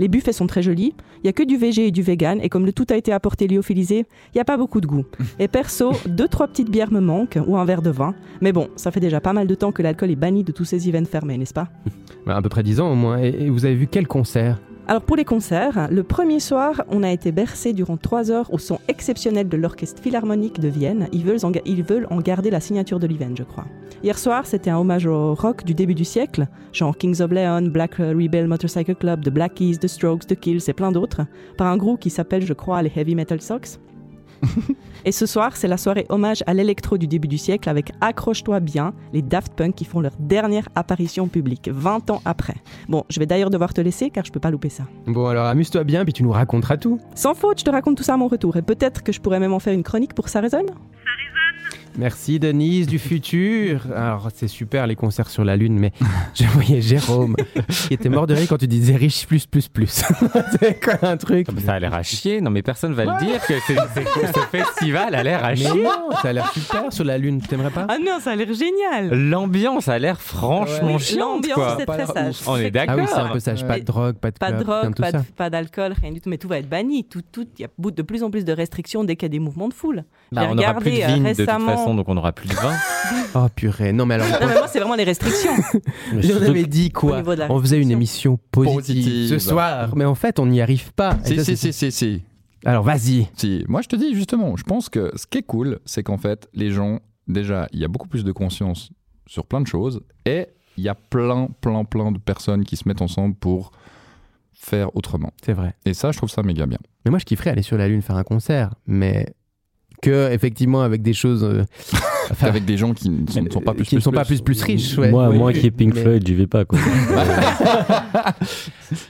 Les buffets sont très jolis, il n'y a que du végé et du vegan, et comme le tout a été apporté lyophilisé, il n'y a pas beaucoup de goût. Et perso, deux trois petites bières me manquent, ou un verre de vin. Mais bon, ça fait déjà pas mal de temps que l'alcool est banni de tous ces events fermés, n'est-ce pas? À peu près 10 ans au moins. Et vous avez vu quel concert? Alors pour les concerts, le premier soir, on a été bercé durant trois heures au son exceptionnel de l'Orchestre Philharmonique de Vienne. Ils veulent, en, garder la signature de l'event, je crois. Hier soir, c'était un hommage au rock du début du siècle, genre Kings of Leon, Black Rebel Motorcycle Club, The Black Keys, The Strokes, The Kills et plein d'autres, par un groupe qui s'appelle, je crois, les Heavy Metal Sox. Et ce soir, c'est la soirée hommage à l'électro du début du siècle avec Accroche-toi bien, les Daft Punk qui font leur dernière apparition publique, 20 ans après. Bon, je vais d'ailleurs devoir te laisser car je peux pas louper ça. Bon, alors amuse-toi bien, puis tu nous raconteras tout. Sans faute, je te raconte tout ça à mon retour et peut-être que je pourrais même en faire une chronique pour ça résonne Merci Denise du futur. Alors c'est super les concerts sur la lune, mais je voyais Jérôme qui était mort de rire quand tu disais riche plus plus plus. c'est quoi un truc? Ça a l'air à chier. Non, mais personne va le dire que c'est- ce festival a l'air à Mais chier. non, ça a l'air super sur la lune. T'aimerais pas? Ah non, ça a l'air génial L'ambiance a l'air franchement chiante. l'ambiance, c'est très sage. On est d'accord. Ah oui, c'est un peu sage. Pas de drogue, pas de Pas de club, drogue, tout pas, de- pas d'alcool, rien du tout, mais tout va être banni. Tout, tout, il y a de plus en plus de restrictions dès qu'il y a des mouvements de foule. Bah, on n'aura plus de euh, vignes de toute récemment- façon, donc on n'aura plus de vin. Oh purée. Non mais alors. Non, mais moi, c'est vraiment les restrictions. J'en avais dit quoi On faisait une émission positive, Positive. ce soir, mais en fait on n'y arrive pas. Si, ça, si, si, si. Alors vas-y. Si, moi je te dis justement, je pense que ce qui est cool, c'est qu'en fait, les gens, déjà, il y a beaucoup plus de conscience sur plein de choses et il y a plein, plein, plein de personnes qui se mettent ensemble pour faire autrement. C'est vrai. Et ça, je trouve ça méga bien. Mais moi je kifferais aller sur la lune faire un concert, mais que effectivement avec des choses. euh, enfin, Avec des gens qui ne sont, ne sont pas plus qui ne sont pas plus plus riches. ouais. moi, Oui, moi qui est Pink mais- Floyd, j'y vais pas. Quoi.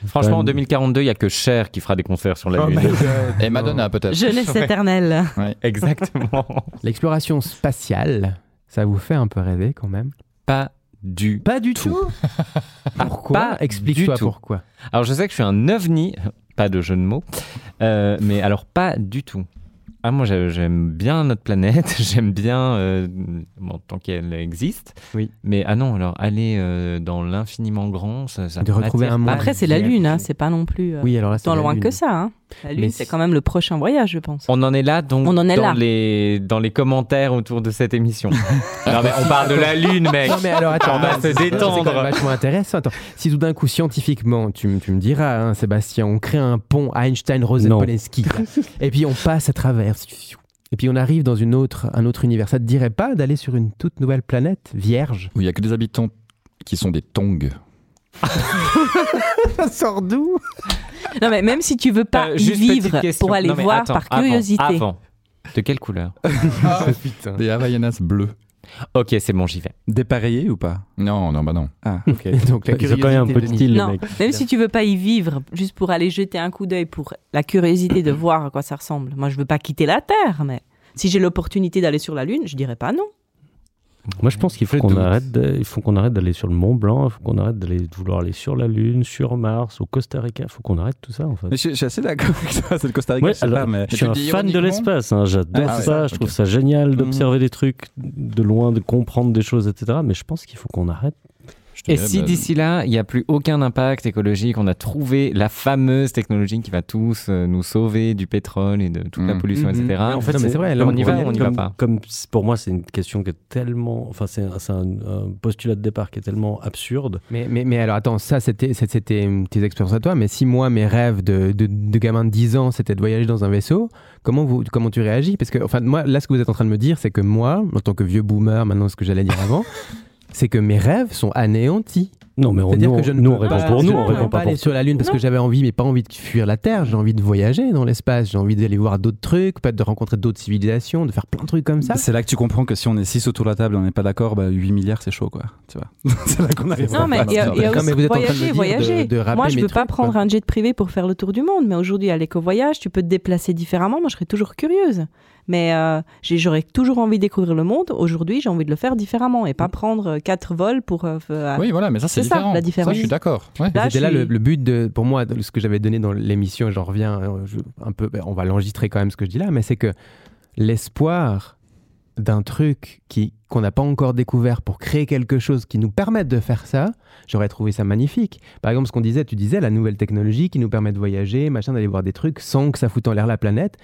Franchement, en Ouais. 2042, il n'y a que Cher qui fera des concerts sur la Oh Lune. my God, Et. Madonna peut-être. Jeunesse éternelle. Exactement. L'exploration spatiale, ça vous fait un peu rêver quand même? Pas du Pas du tout. Pourquoi? pas Explique-toi du tout. pourquoi. Alors je sais que je suis un ovni, pas de jeu de mots, euh, mais alors pas du tout. Ah moi j'ai- j'aime bien notre planète, j'aime bien euh, bon, tant qu'elle existe. Oui. Mais ah non alors aller euh, dans l'infiniment grand, ça, ça De retrouver un monde. Après, c'est la Lune, hein, c'est pas non plus euh, Oui, alors là, c'est tant loin Lune. que ça. hein. La Lune, c'est quand même le prochain voyage, je pense. On en est là donc On en est dans là. les dans les commentaires autour de cette émission. non mais on parle de la Lune mec. Non mais alors attends, on va se c'est- c'est détendre. vachement intéressant. Attends, si tout d'un coup scientifiquement, tu, tu me diras, hein, Sébastien, on crée un pont Einstein-Rosen-Polanski, et puis on passe à travers, et puis on arrive dans une autre, un autre univers, ça te dirait pas d'aller sur une toute nouvelle planète vierge? Où il y a que des habitants qui sont des tongs. Ça sort d'où? Non, mais même si tu veux pas Euh, y vivre pour aller Non, voir attends, par avant, curiosité. Avant, De quelle couleur Ah putain. Des Havaianas bleus. Ok, c'est bon, j'y vais. Dépareillé ou pas? Non, non, bah non. Ah, ok. Donc la Ils ont quand même un peu de curiosité style, les Non, même si tu veux pas y vivre, juste pour aller jeter un coup d'œil pour la curiosité de voir à quoi ça ressemble. Moi, je veux pas quitter la Terre, mais si j'ai l'opportunité d'aller sur la Lune, je dirais pas non. Moi, je pense qu'il faut qu'on arrête, de- il faut qu'on arrête d'aller sur le Mont Blanc, il faut qu'on arrête d'aller de vouloir aller sur la Lune, sur Mars, au Costa Rica. Il faut qu'on arrête tout ça, en fait. Mais je, je suis assez d'accord avec ça, c'est le Costa Rica, Ouais, je sais alors, pas, mais... je suis un fan de l'espace, hein, j'adore Ah ça, je trouve ça génial d'observer des trucs de loin, de comprendre des choses, etc. Mais je pense qu'il faut qu'on arrête. Et si d'ici là, il n'y a plus aucun impact écologique, on a trouvé la fameuse technologie qui va tous euh, nous sauver du pétrole et de toute la Mhm. pollution, Mhm. etc. Mais en fait, c'est vrai, là, on y va on n'y comme, va pas comme pour moi, c'est une question qui est tellement. Enfin, c'est un, c'est un- un postulat de départ qui est tellement absurde. Mais, mais, mais alors attends, ça c'était tes expériences à toi, mais si moi mes rêves de, de, de gamin de 10 ans c'était de voyager dans un vaisseau, comment, vous, comment tu réagis? Parce que enfin, moi là ce que vous êtes en train de me dire c'est que moi, en tant que vieux boomer, maintenant ce que j'allais dire avant, c'est que mes rêves sont anéantis. Non, mais on, nous, que je ne nous, on peux répond pas, pour je nous, ne on peux répond pas aller pour sur la Lune parce que j'avais envie, mais pas envie de fuir la Terre, j'ai envie de voyager dans l'espace, j'ai envie d'aller voir d'autres trucs, peut-être de rencontrer d'autres civilisations, de faire plein de trucs comme ça. C'est là que tu comprends que si on est 6 autour de la table et on n'est pas d'accord, bah, 8 milliards c'est chaud quoi. Tu vois. c'est là qu'on arrive. Non, mais il y a, il y a Non, aussi mais vous êtes en train de me voyager, de- de Moi, je mes veux pas trucs, prendre quoi. un jet privé pour faire le tour du monde, mais aujourd'hui, à l'éco-voyage, tu peux te déplacer différemment. Moi, je serais toujours curieuse. Mais euh, j'aurais toujours envie de découvrir le monde. Aujourd'hui, j'ai envie de le faire différemment et pas prendre euh, quatre vols pour. euh, f- Oui, voilà, mais ça, c'est ça, différent. la différence. Ça, je suis d'accord. Ouais. Là, le, le but de, pour moi, de ce que j'avais donné dans l'émission, et j'en reviens euh, je- un peu, ben, on va l'enregistrer quand même ce que je dis là, mais c'est que l'espoir d'un truc qui qu'on n'a pas encore découvert pour créer quelque chose qui nous permette de faire ça, j'aurais trouvé ça magnifique. Par exemple, ce qu'on disait, tu disais, la nouvelle technologie qui nous permet de voyager, machin, d'aller voir des trucs sans que ça foute en l'air la planète.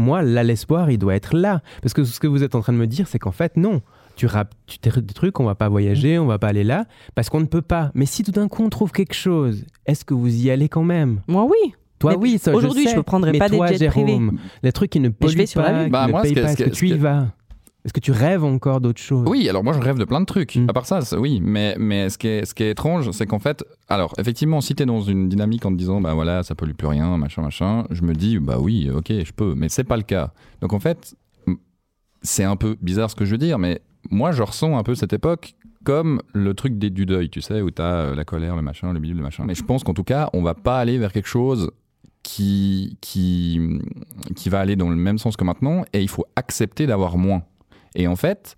Moi, là, l'espoir, il doit être là. Parce que ce que vous êtes en train de me dire, c'est qu'en fait, non. Tu rapes tu t'es- des trucs, on va pas voyager, on va pas aller là, parce qu'on ne peut pas. Mais si tout d'un coup on trouve quelque chose, est-ce que vous y allez quand même? Moi, oui. Toi, Mais oui, ça, aujourd'hui, je je sais. ne prendrais Mais pas des toi, jets privés. Jérôme, les trucs qui ne je polluent vais sur la pas, Lune. qui Bah, ne moi, payent que- pas, ce est-ce que- que tu y vas? Est-ce que tu rêves encore d'autres choses? Oui, alors moi je rêve de plein de trucs. Mm. À part ça, oui, mais, mais ce, qui est, ce qui est étrange, c'est qu'en fait, alors effectivement, si tu es dans une dynamique en te disant, bah voilà, ça pollue plus rien, machin, machin, je me dis, bah oui, ok, je peux, mais c'est pas le cas. Donc en fait, c'est un peu bizarre ce que je veux dire, mais moi je ressens un peu cette époque comme le truc des, du deuil, tu sais, où tu as la colère, le machin, le bidule, le machin. Mais je pense qu'en tout cas, on va pas aller vers quelque chose qui, qui, qui va aller dans le même sens que maintenant, et il faut accepter d'avoir moins. Et en fait,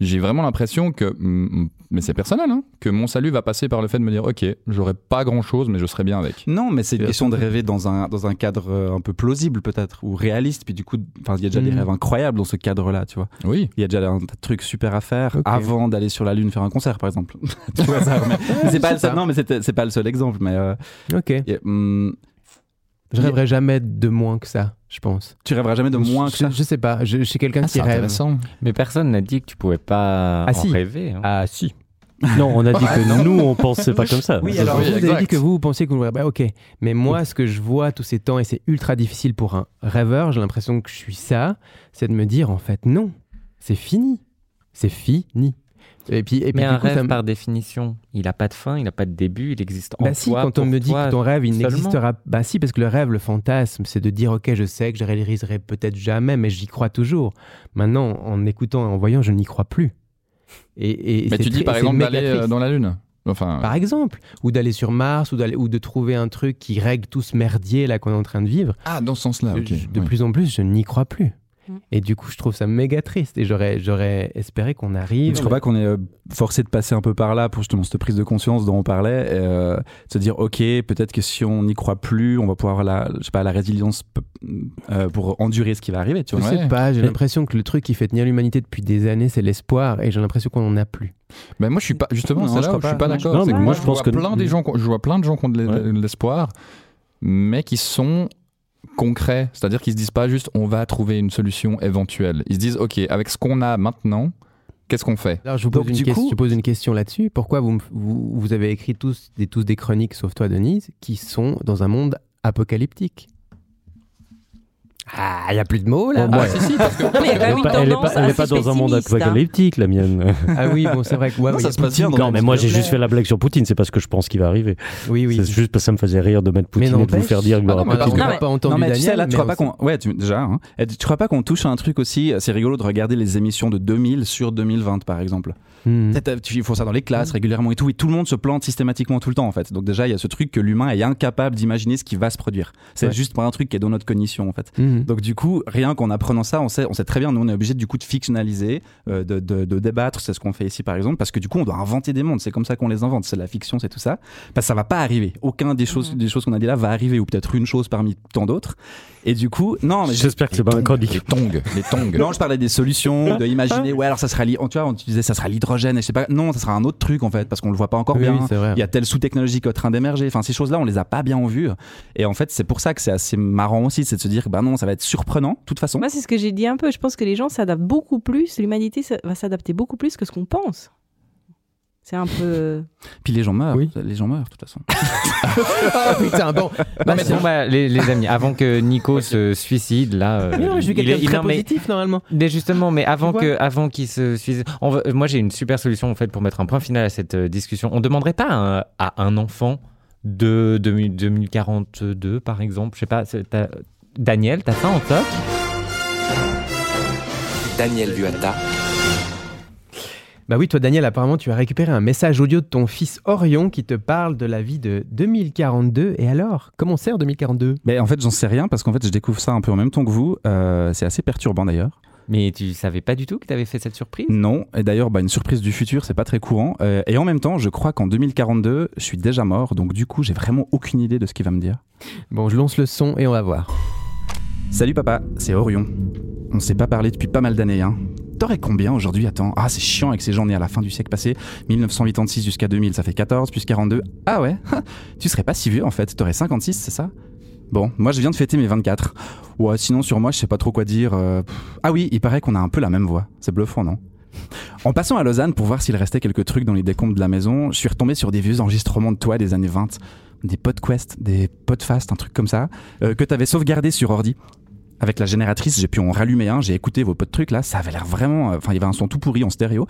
j'ai vraiment l'impression que, mm, mais c'est personnel, hein, que mon salut va passer par le fait de me dire, ok, j'aurai pas grand chose, mais je serai bien avec. Non, mais c'est une question de rêver dans un, dans un cadre euh, un peu plausible peut-être, ou réaliste. Puis du coup, enfin, il y a déjà des Mhm. rêves incroyables dans ce cadre-là, tu vois. Oui. Il y a déjà un tas de trucs super à faire avant d'aller sur la Lune faire un concert, par exemple. C'est pas le seul, ça. non, mais c'est pas le seul exemple. Mais euh, Ok. et, hum, Je rêverai jamais de moins que ça, je pense. tu rêveras jamais de moins que je, ça? je sais pas, je, je suis quelqu'un Ah, qui c'est rêve. intéressant. Mais personne n'a dit que tu pouvais pas Ah, en si. rêver. hein. Ah si. Non, on a dit que non. nous, on pensait pas comme ça. Oui, alors vous avez dit que vous, vous pensiez que vous bah, ok. Mais moi, ce que je vois tous ces temps, et c'est ultra difficile pour un rêveur, j'ai l'impression que je suis ça, c'est de me dire en fait non, c'est fini. C'est fini. Et puis, et puis Mais du un coup, ça rêve, me- par définition, il n'a pas de fin, il n'a pas de début, il existe en Bah si, toi, quand on me dit toi que ton rêve, il n'existera Bah si, parce que le rêve, le fantasme, c'est de dire, ok, je sais que je réaliserai peut-être jamais, mais j'y crois toujours. Maintenant, en écoutant et en voyant, je n'y crois plus. Et, et Mais c'est tu dis par exemple d'aller euh, dans la Lune. Enfin, Par exemple, ou d'aller sur Mars, ou, d'aller- ou de trouver un truc qui règle tout ce merdier là qu'on est en train de vivre. ah, dans ce sens-là, ok. Je- de oui. plus en plus, je n'y crois plus. Mm. Et du coup, je trouve ça méga triste. Et j'aurais, j'aurais espéré qu'on arrive. Je crois pas qu'on est euh, forcé de passer un peu par là pour justement cette prise de conscience dont on parlait, et, euh, se dire ok, peut-être que si on n'y croit plus, on va pouvoir avoir la, je sais pas, la résilience euh, pour endurer ce qui va arriver. Tu Je vois. sais Ouais. pas, j'ai l'impression que le truc qui fait tenir l'humanité depuis des années, c'est l'espoir. Et j'ai l'impression qu'on n'en a plus. Ben moi je suis pas justement Non, c'est je là où crois je suis pas. d'accord. non, C'est mais que moi, je je pense vois que- plein des gens je vois plein de gens qui ont Ouais. de l'espoir mais qui sont concrets, c'est-à-dire qu'ils se disent pas juste on va trouver une solution éventuelle. Ils se disent OK, avec ce qu'on a maintenant, qu'est-ce qu'on fait? Alors, je vous pose, Donc, une, question- coup- je pose une question là-dessus. Pourquoi vous, vous, vous avez écrit tous des, tous des chroniques, sauf toi, Denise, qui sont dans un monde apocalyptique? Ah, il n'y a plus de mots là Bon, moi, si si parce que mais Elle même est une pas, elle est pas- elle est pas dans un monde hein. apocalyptique, la mienne. Ah oui, bon, c'est vrai que ouais, Non, ça se passe bien Non, mais moi, j'ai juste fait la blague sur Poutine. C'est parce que je pense qu'il va arriver. Oui, oui. C'est juste parce que ça me faisait rire de mettre Mais Poutine et de vous faire dire qu'il y Ah aura non, mais Poutine. pas entendu non mais tu sais Daniel, là tu crois pas on- qu'on ouais tu, déjà hein. Tu crois pas qu'on touche à un truc aussi c'est rigolo de regarder les émissions de 2000 sur 2020 par exemple? Hmm. Tu- ils font ça dans les classes régulièrement et tout, et tout le monde se plante systématiquement tout le temps en fait. Donc déjà, il y a ce truc que l'humain est incapable d'imaginer ce qui va se produire. C'est Ouais. juste pas un truc qui est dans notre cognition en fait. Mhm. Donc du coup, rien qu'en apprenant ça, on sait, on sait très bien, nous on est obligé du coup de fictionnaliser, euh, de, de- de débattre, c'est ce qu'on fait ici par exemple, parce que du coup on doit inventer des mondes, c'est comme ça qu'on les invente, c'est de la fiction, c'est tout ça. Parce que ça va pas arriver. Aucun des choses, des choses qu'on a dit là va arriver, ou peut-être une chose parmi tant d'autres. Et du coup, non, mais J'espère que c'est pas un les chronique. tongs, les tongs. non, je parlais des solutions, de imaginer, ouais, alors ça sera, tu vois, on disait ça sera l'hydrogène, et je sais pas, non, ça sera un autre truc en fait, parce qu'on le voit pas encore Oui, bien. oui, c'est vrai. Il y a telle sous-technologie qui est en train d'émerger. Enfin, ces choses-là, on les a pas bien en vue. Et en fait, c'est pour ça que c'est assez marrant aussi, c'est de se dire, bah non, ça va être surprenant, de toute façon. Moi, c'est ce que j'ai dit un peu. Je pense que les gens s'adaptent beaucoup plus. L'humanité va s'adapter beaucoup plus que ce qu'on pense. C'est un peu. Puis les gens meurent. Oui. Les gens meurent, de toute façon. Ah putain, bon. Bah, bon, bah, les, les amis, avant que Nico se suicide, là. euh, Mais non, je suis il quelqu'un est- de très non, mais- positif normalement. Mais justement, mais avant que, avant qu'il se suicide, on va- moi j'ai une super solution en fait pour mettre un point final à cette euh, discussion. On demanderait pas à un, à un enfant de 2000 2042 par exemple, je sais pas, c'est- t'as- Daniel, t'as ça en toc Daniel Vuata, Bah oui, toi Daniel, apparemment tu as récupéré un message audio de ton fils Orion qui te parle de la vie de 2042. Et alors, comment c'est en 2042 Mais en fait, j'en sais rien parce qu'en fait, je découvre ça un peu en même temps que vous. Euh, c'est assez perturbant d'ailleurs. Mais tu savais pas du tout que tu avais fait cette surprise? Non, et d'ailleurs, bah, une surprise du futur, c'est pas très courant. Euh, et en même temps, je crois qu'en 2042, je suis déjà mort, donc du coup, j'ai vraiment aucune idée de ce qu'il va me dire. Bon, je lance le son et on va voir. Salut papa, c'est Orion. On s'est pas parlé depuis pas mal d'années, hein. T'aurais combien aujourd'hui? Attends, ah c'est chiant avec ces gens nés à la fin du siècle passé. 1986 jusqu'à 2000, ça fait 14 plus 42. Ah ouais? Tu serais pas si vieux en fait, t'aurais 56, c'est ça? Bon, moi je viens de fêter mes 24. Ouais, sinon sur moi je sais pas trop quoi dire. euh. Ah oui, il paraît qu'on a un peu la même voix. C'est bluffant, non? En passant à Lausanne pour voir s'il restait quelques trucs dans les décombres de la maison, je suis retombé sur des vieux enregistrements de toi des années 20. Des podquests, des podfast, un truc comme ça, euh, que t'avais sauvegardé sur ordi. Avec la génératrice, j'ai pu en rallumer un, j'ai écouté vos potes trucs là, ça avait l'air vraiment. euh, Enfin, il y avait un son tout pourri en stéréo.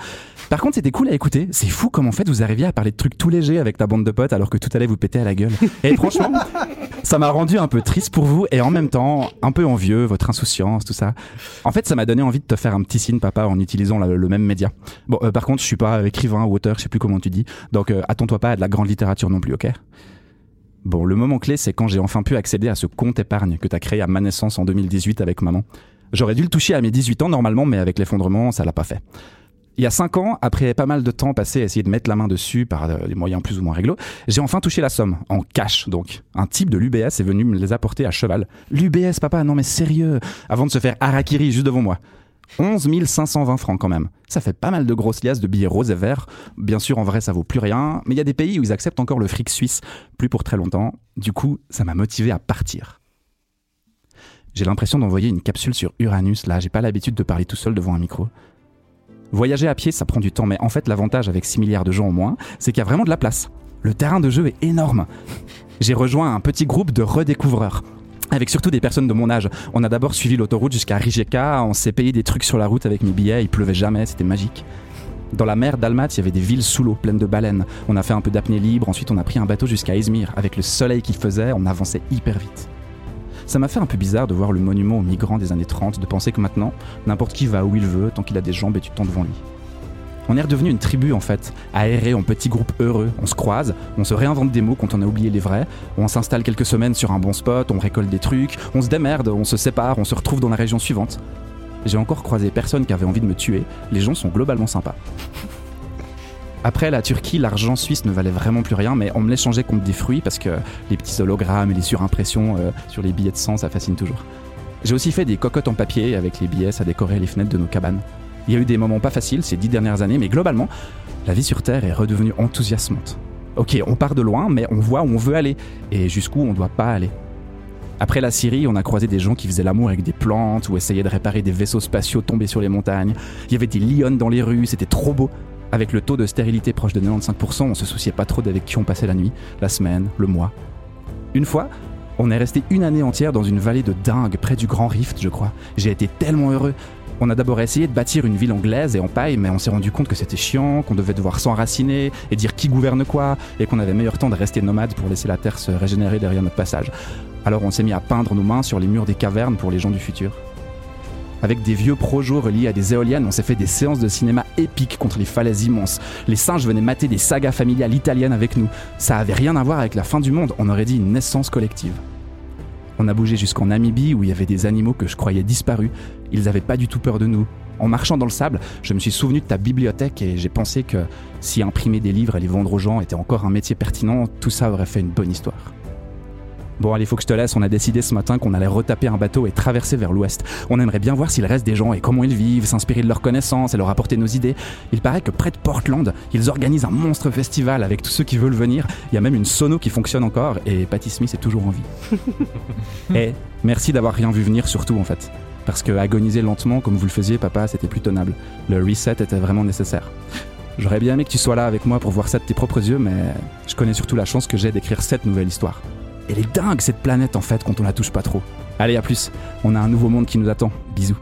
Par contre, c'était cool à écouter. C'est fou comme en fait vous arriviez à parler de trucs tout légers avec ta bande de potes alors que tout allait vous péter à la gueule. Et franchement, ça m'a rendu un peu triste pour vous et en même temps un peu envieux, votre insouciance, tout ça. En fait, ça m'a donné envie de te faire un petit signe, papa, en utilisant le même média. Bon, euh, par contre, je suis pas écrivain ou auteur, je sais plus comment tu dis. Donc, euh, attends-toi pas à de la grande littérature non plus, ok? Bon, le moment clé, c'est quand j'ai enfin pu accéder à ce compte épargne que tu as créé à ma naissance en 2018 avec maman. J'aurais dû le toucher à mes 18 ans normalement, mais avec l'effondrement, ça l'a pas fait. Il y a 5 ans, après pas mal de temps passé à essayer de mettre la main dessus par euh, des moyens plus ou moins réglo, j'ai enfin touché la somme, en cash donc. Un type de l'UBS est venu me les apporter à cheval. L'UBS, papa, non mais sérieux? Avant de se faire harakiri juste devant moi. 11 520 francs quand même. Ça fait pas mal de grosses liasses de billets roses et verts. Bien sûr, en vrai, ça vaut plus rien, mais il y a des pays où ils acceptent encore le fric suisse, plus pour très longtemps. Du coup, ça m'a motivé à partir. J'ai l'impression d'envoyer une capsule sur Uranus, là, j'ai pas l'habitude de parler tout seul devant un micro. Voyager à pied, ça prend du temps, mais en fait, l'avantage avec 6 milliards de gens au moins, c'est qu'il y a vraiment de la place. Le terrain de jeu est énorme. J'ai rejoint un petit groupe de redécouvreurs. Avec surtout des personnes de mon âge. On a d'abord suivi l'autoroute jusqu'à Rijeka, on s'est payé des trucs sur la route avec mes billets, il pleuvait jamais, c'était magique. Dans la mer d'Almat, il y avait des villes sous l'eau, pleines de baleines. On a fait un peu d'apnée libre, ensuite on a pris un bateau jusqu'à Izmir. Avec le soleil qu'il faisait, on avançait hyper vite. Ça m'a fait un peu bizarre de voir le monument aux migrants des années 30, de penser que maintenant, n'importe qui va où il veut, tant qu'il a des jambes et du temps devant lui. On est redevenu une tribu en fait, aérée en petits groupes heureux. On se croise, on se réinvente des mots quand on a oublié les vrais, on s'installe quelques semaines sur un bon spot, on récolte des trucs, on se démerde, on se sépare, on se retrouve dans la région suivante. J'ai encore croisé personne qui avait envie de me tuer, les gens sont globalement sympas. Après la Turquie, l'argent suisse ne valait vraiment plus rien, mais on me l'échangeait contre des fruits parce que les petits hologrammes et les surimpressions euh, sur les billets de sang, ça fascine toujours. J'ai aussi fait des cocottes en papier avec les billets, ça décorait les fenêtres de nos cabanes. Il y a eu des moments pas faciles ces dix dernières années, mais globalement, la vie sur Terre est redevenue enthousiasmante. Ok, on part de loin, mais on voit où on veut aller et jusqu'où on doit pas aller. Après la Syrie, on a croisé des gens qui faisaient l'amour avec des plantes ou essayaient de réparer des vaisseaux spatiaux tombés sur les montagnes. Il y avait des lionnes dans les rues, c'était trop beau. Avec le taux de stérilité proche de 95%, on se souciait pas trop d'avec qui on passait la nuit, la semaine, le mois. Une fois, on est resté une année entière dans une vallée de dingue près du Grand Rift, je crois. J'ai été tellement heureux. On a d'abord essayé de bâtir une ville anglaise et en paille, mais on s'est rendu compte que c'était chiant, qu'on devait devoir s'enraciner et dire qui gouverne quoi, et qu'on avait meilleur temps de rester nomade pour laisser la terre se régénérer derrière notre passage. Alors on s'est mis à peindre nos mains sur les murs des cavernes pour les gens du futur. Avec des vieux projos reliés à des éoliennes, on s'est fait des séances de cinéma épiques contre les falaises immenses. Les singes venaient mater des sagas familiales italiennes avec nous. Ça avait rien à voir avec la fin du monde, on aurait dit une naissance collective. On a bougé jusqu'en Namibie où il y avait des animaux que je croyais disparus. Ils avaient pas du tout peur de nous. En marchant dans le sable, je me suis souvenu de ta bibliothèque et j'ai pensé que si imprimer des livres et les vendre aux gens était encore un métier pertinent, tout ça aurait fait une bonne histoire. Bon, allez, faut que je te laisse. On a décidé ce matin qu'on allait retaper un bateau et traverser vers l'ouest. On aimerait bien voir s'il reste des gens et comment ils vivent, s'inspirer de leurs connaissances et leur apporter nos idées. Il paraît que près de Portland, ils organisent un monstre festival avec tous ceux qui veulent venir. Il y a même une sono qui fonctionne encore et Patty Smith est toujours en vie. Et merci d'avoir rien vu venir, surtout en fait. Parce que agoniser lentement, comme vous le faisiez, papa, c'était plus tenable. Le reset était vraiment nécessaire. J'aurais bien aimé que tu sois là avec moi pour voir ça de tes propres yeux, mais je connais surtout la chance que j'ai d'écrire cette nouvelle histoire. Elle est dingue cette planète en fait quand on la touche pas trop. Allez, à plus. On a un nouveau monde qui nous attend. Bisous.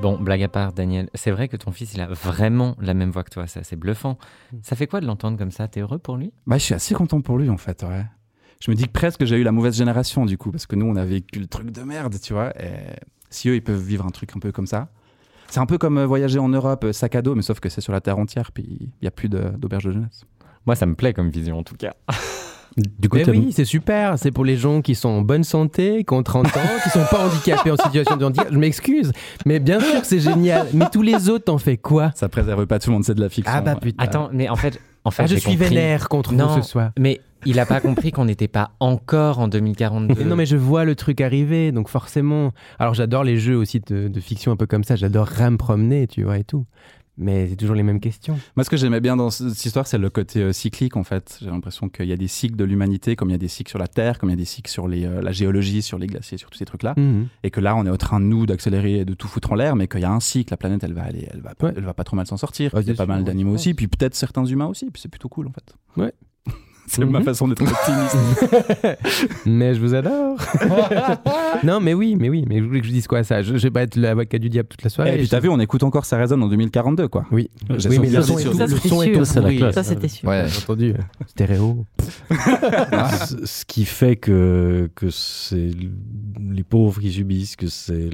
Bon, blague à part, Daniel, c'est vrai que ton fils, il a vraiment la même voix que toi, c'est assez bluffant. Ça fait quoi de l'entendre comme ça? T'es heureux pour lui? Bah, je suis assez content pour lui en fait, ouais. Je me dis que presque que j'ai eu la mauvaise génération du coup, parce que nous on a vécu le truc de merde, tu vois. Et si eux ils peuvent vivre un truc un peu comme ça, C'est un peu comme euh, voyager en Europe, euh, sac à dos, mais sauf que c'est sur la terre entière, puis il n'y a plus de- d'auberge de, jeunesse. Moi, ça me plaît comme vision en tout cas. Du coup, Mais oui, c'est super. C'est pour les gens qui sont en bonne santé, qui ont 30 ans, qui sont pas handicapés en situation de handicap. Je m'excuse, mais bien sûr que c'est génial. Mais tous les autres, t'en fais quoi? Ça préserve pas tout le monde, c'est de la fiction. Ah bah putain. Attends, mais en fait, en fait Ah, je suis compris. vénère contre non, vous ce soir. Mais il a pas compris qu'on n'était pas encore en 2042. Mais non, mais je vois le truc arriver, donc forcément. Alors j'adore les jeux aussi de, de fiction un peu comme ça. J'adorerais me promener, tu vois, et tout. Mais c'est toujours les mêmes questions. Moi, ce que j'aimais bien dans ce- cette histoire, c'est le côté euh, cyclique, en fait. J'ai l'impression qu'il y a des cycles de l'humanité, comme il y a des cycles sur la Terre, comme il y a des cycles sur les, euh, la géologie, sur les glaciers, sur tous ces trucs-là. Mhm. Et que là, on est en train, nous, d'accélérer et de tout foutre en l'air, mais qu'il y a un cycle, la planète, elle va aller, elle va, Ouais. elle va pas trop mal s'en sortir. Ouais, il y a pas mal d'animaux aussi, puis peut-être certains humains aussi, puis c'est plutôt cool, en fait. Ouais. c'est ma Mhm. façon d'être optimiste. mais je vous adore. non, mais oui, mais oui. Mais je voulais que je dise quoi ça Je, je vais pas être l'avocat du diable toute la soirée. et puis, Je- t'as vu, on écoute encore Ça résonne en 2042, quoi. Oui, oui mais le son est Ça, le son est sûr. tout Ça, c'est la pourri. classe. Ça, c'était sûr. Ouais. J'ai entendu. Stéréo. ce ce qui fait que, que c'est les pauvres qui subissent, que c'est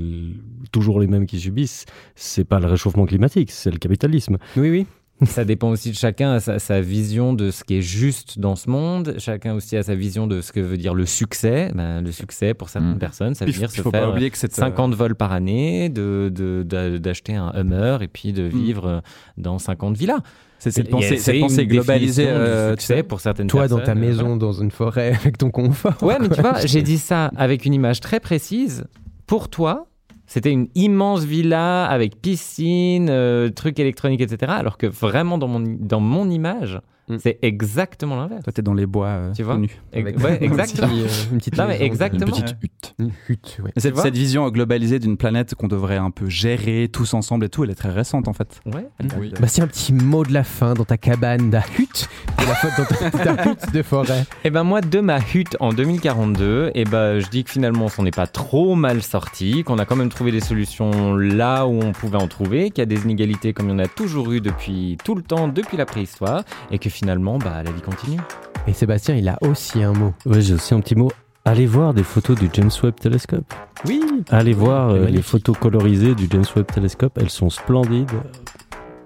toujours les mêmes qui subissent, c'est pas le réchauffement climatique, c'est le capitalisme. Oui, oui. Ça dépend aussi de chacun, à sa, sa vision de ce qui est juste dans ce monde. Chacun aussi a sa vision de ce que veut dire le succès. Ben, le succès, pour certaines Mm. personnes, ça veut Puis, dire se faut pas faire oublier que c'est 50 vols par année, de- de- d'acheter un Hummer et puis de vivre euh, dans 50 villas. C'est c'est de Il y a- penser, c'est de une penser globalisé. définition du euh, tu succès sais. pour certaines Toi, dans ta euh, maison, dans une forêt, avec ton confort. Ouais, mais tu vois, j'ai dit ça avec une image très précise. Pour toi, c'était une immense villa avec piscine, euh, trucs électroniques, etc. Alors que vraiment, dans mon, dans mon image, Mm. c'est exactement l'inverse. Toi, t'es dans les bois euh, Tu vois Avec- ouais, exactement. euh, une petite Non, mais maison, exactement. Une petite hutte. Une hutte, ouais. Cette, vision globalisée d'une planète qu'on devrait un peu gérer tous ensemble et tout, elle est très récente en fait. Ouais. Oui. Bah, c'est un petit mot de la fin dans ta cabane, ta hutte, la fa- dans ta, ta hutte de forêt. Et ben moi, de ma hutte en 2042, et ben je dis que finalement, on s'en est pas trop mal sorti, qu'on a quand même trouvé des solutions là où on pouvait en trouver, qu'il y a des inégalités comme il y en a toujours eu depuis tout le temps, depuis la préhistoire, et que finalement, bah la vie continue. Et Sébastien, il a aussi un mot. Ouais, j'ai aussi un petit mot. Allez voir des photos du James Webb Telescope. Oui. Allez voir euh, les photos colorisées du James Webb Telescope, elles sont splendides.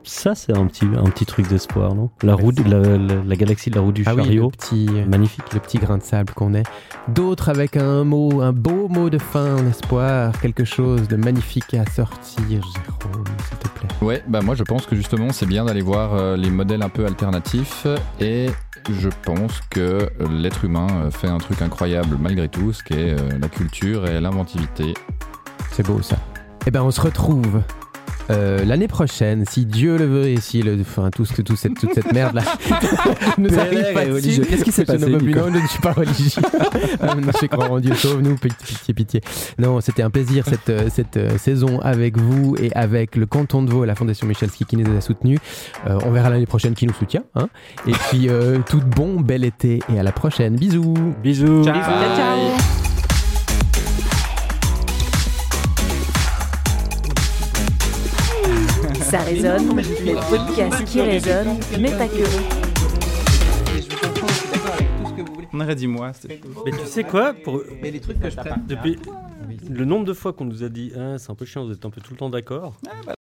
Ça, c'est un petit, un petit truc d'espoir, non? La, roue, de- la, la- la galaxie de la roue du Ah oui, le chariot, petit, euh, magnifique. le petit grain de sable qu'on est. D'autres avec un mot, un beau mot de fin, en espoir, quelque chose de magnifique à sortir, Jérôme, s'il te plaît. Ouais, bah moi je pense que justement c'est bien d'aller voir euh, les modèles un peu alternatifs et je pense que l'être humain euh, fait un truc incroyable malgré tout, ce qui est la culture et l'inventivité. C'est beau ça. Eh ben, on se retrouve euh, l'année prochaine, si Dieu le veut et si le, enfin tout ce que tout cette, toute cette merde là nous arrive pas dessus. Qu'est-ce qui s'est Je ne passé, plus- Non, je ne suis pas religieux. Ah, je crois en Dieu, sauve-nous, pitié, pitié, pitié. Non, c'était un plaisir cette, euh, cette euh, saison avec vous et avec le canton de Vaud et la Fondation Michalski qui nous a soutenus. Euh, on verra l'année prochaine qui nous soutient. Hein. Et puis, euh, tout bon, bel été et à la prochaine. Bisous. Bisous. Ciao, ciao. Ça résonne, le podcast qui résonne, mais pas que. On aurait dit moi. Mais tu sais quoi pour... Depuis le nombre de fois qu'on nous a dit Ah, c'est un peu chiant, vous êtes un peu tout le temps d'accord.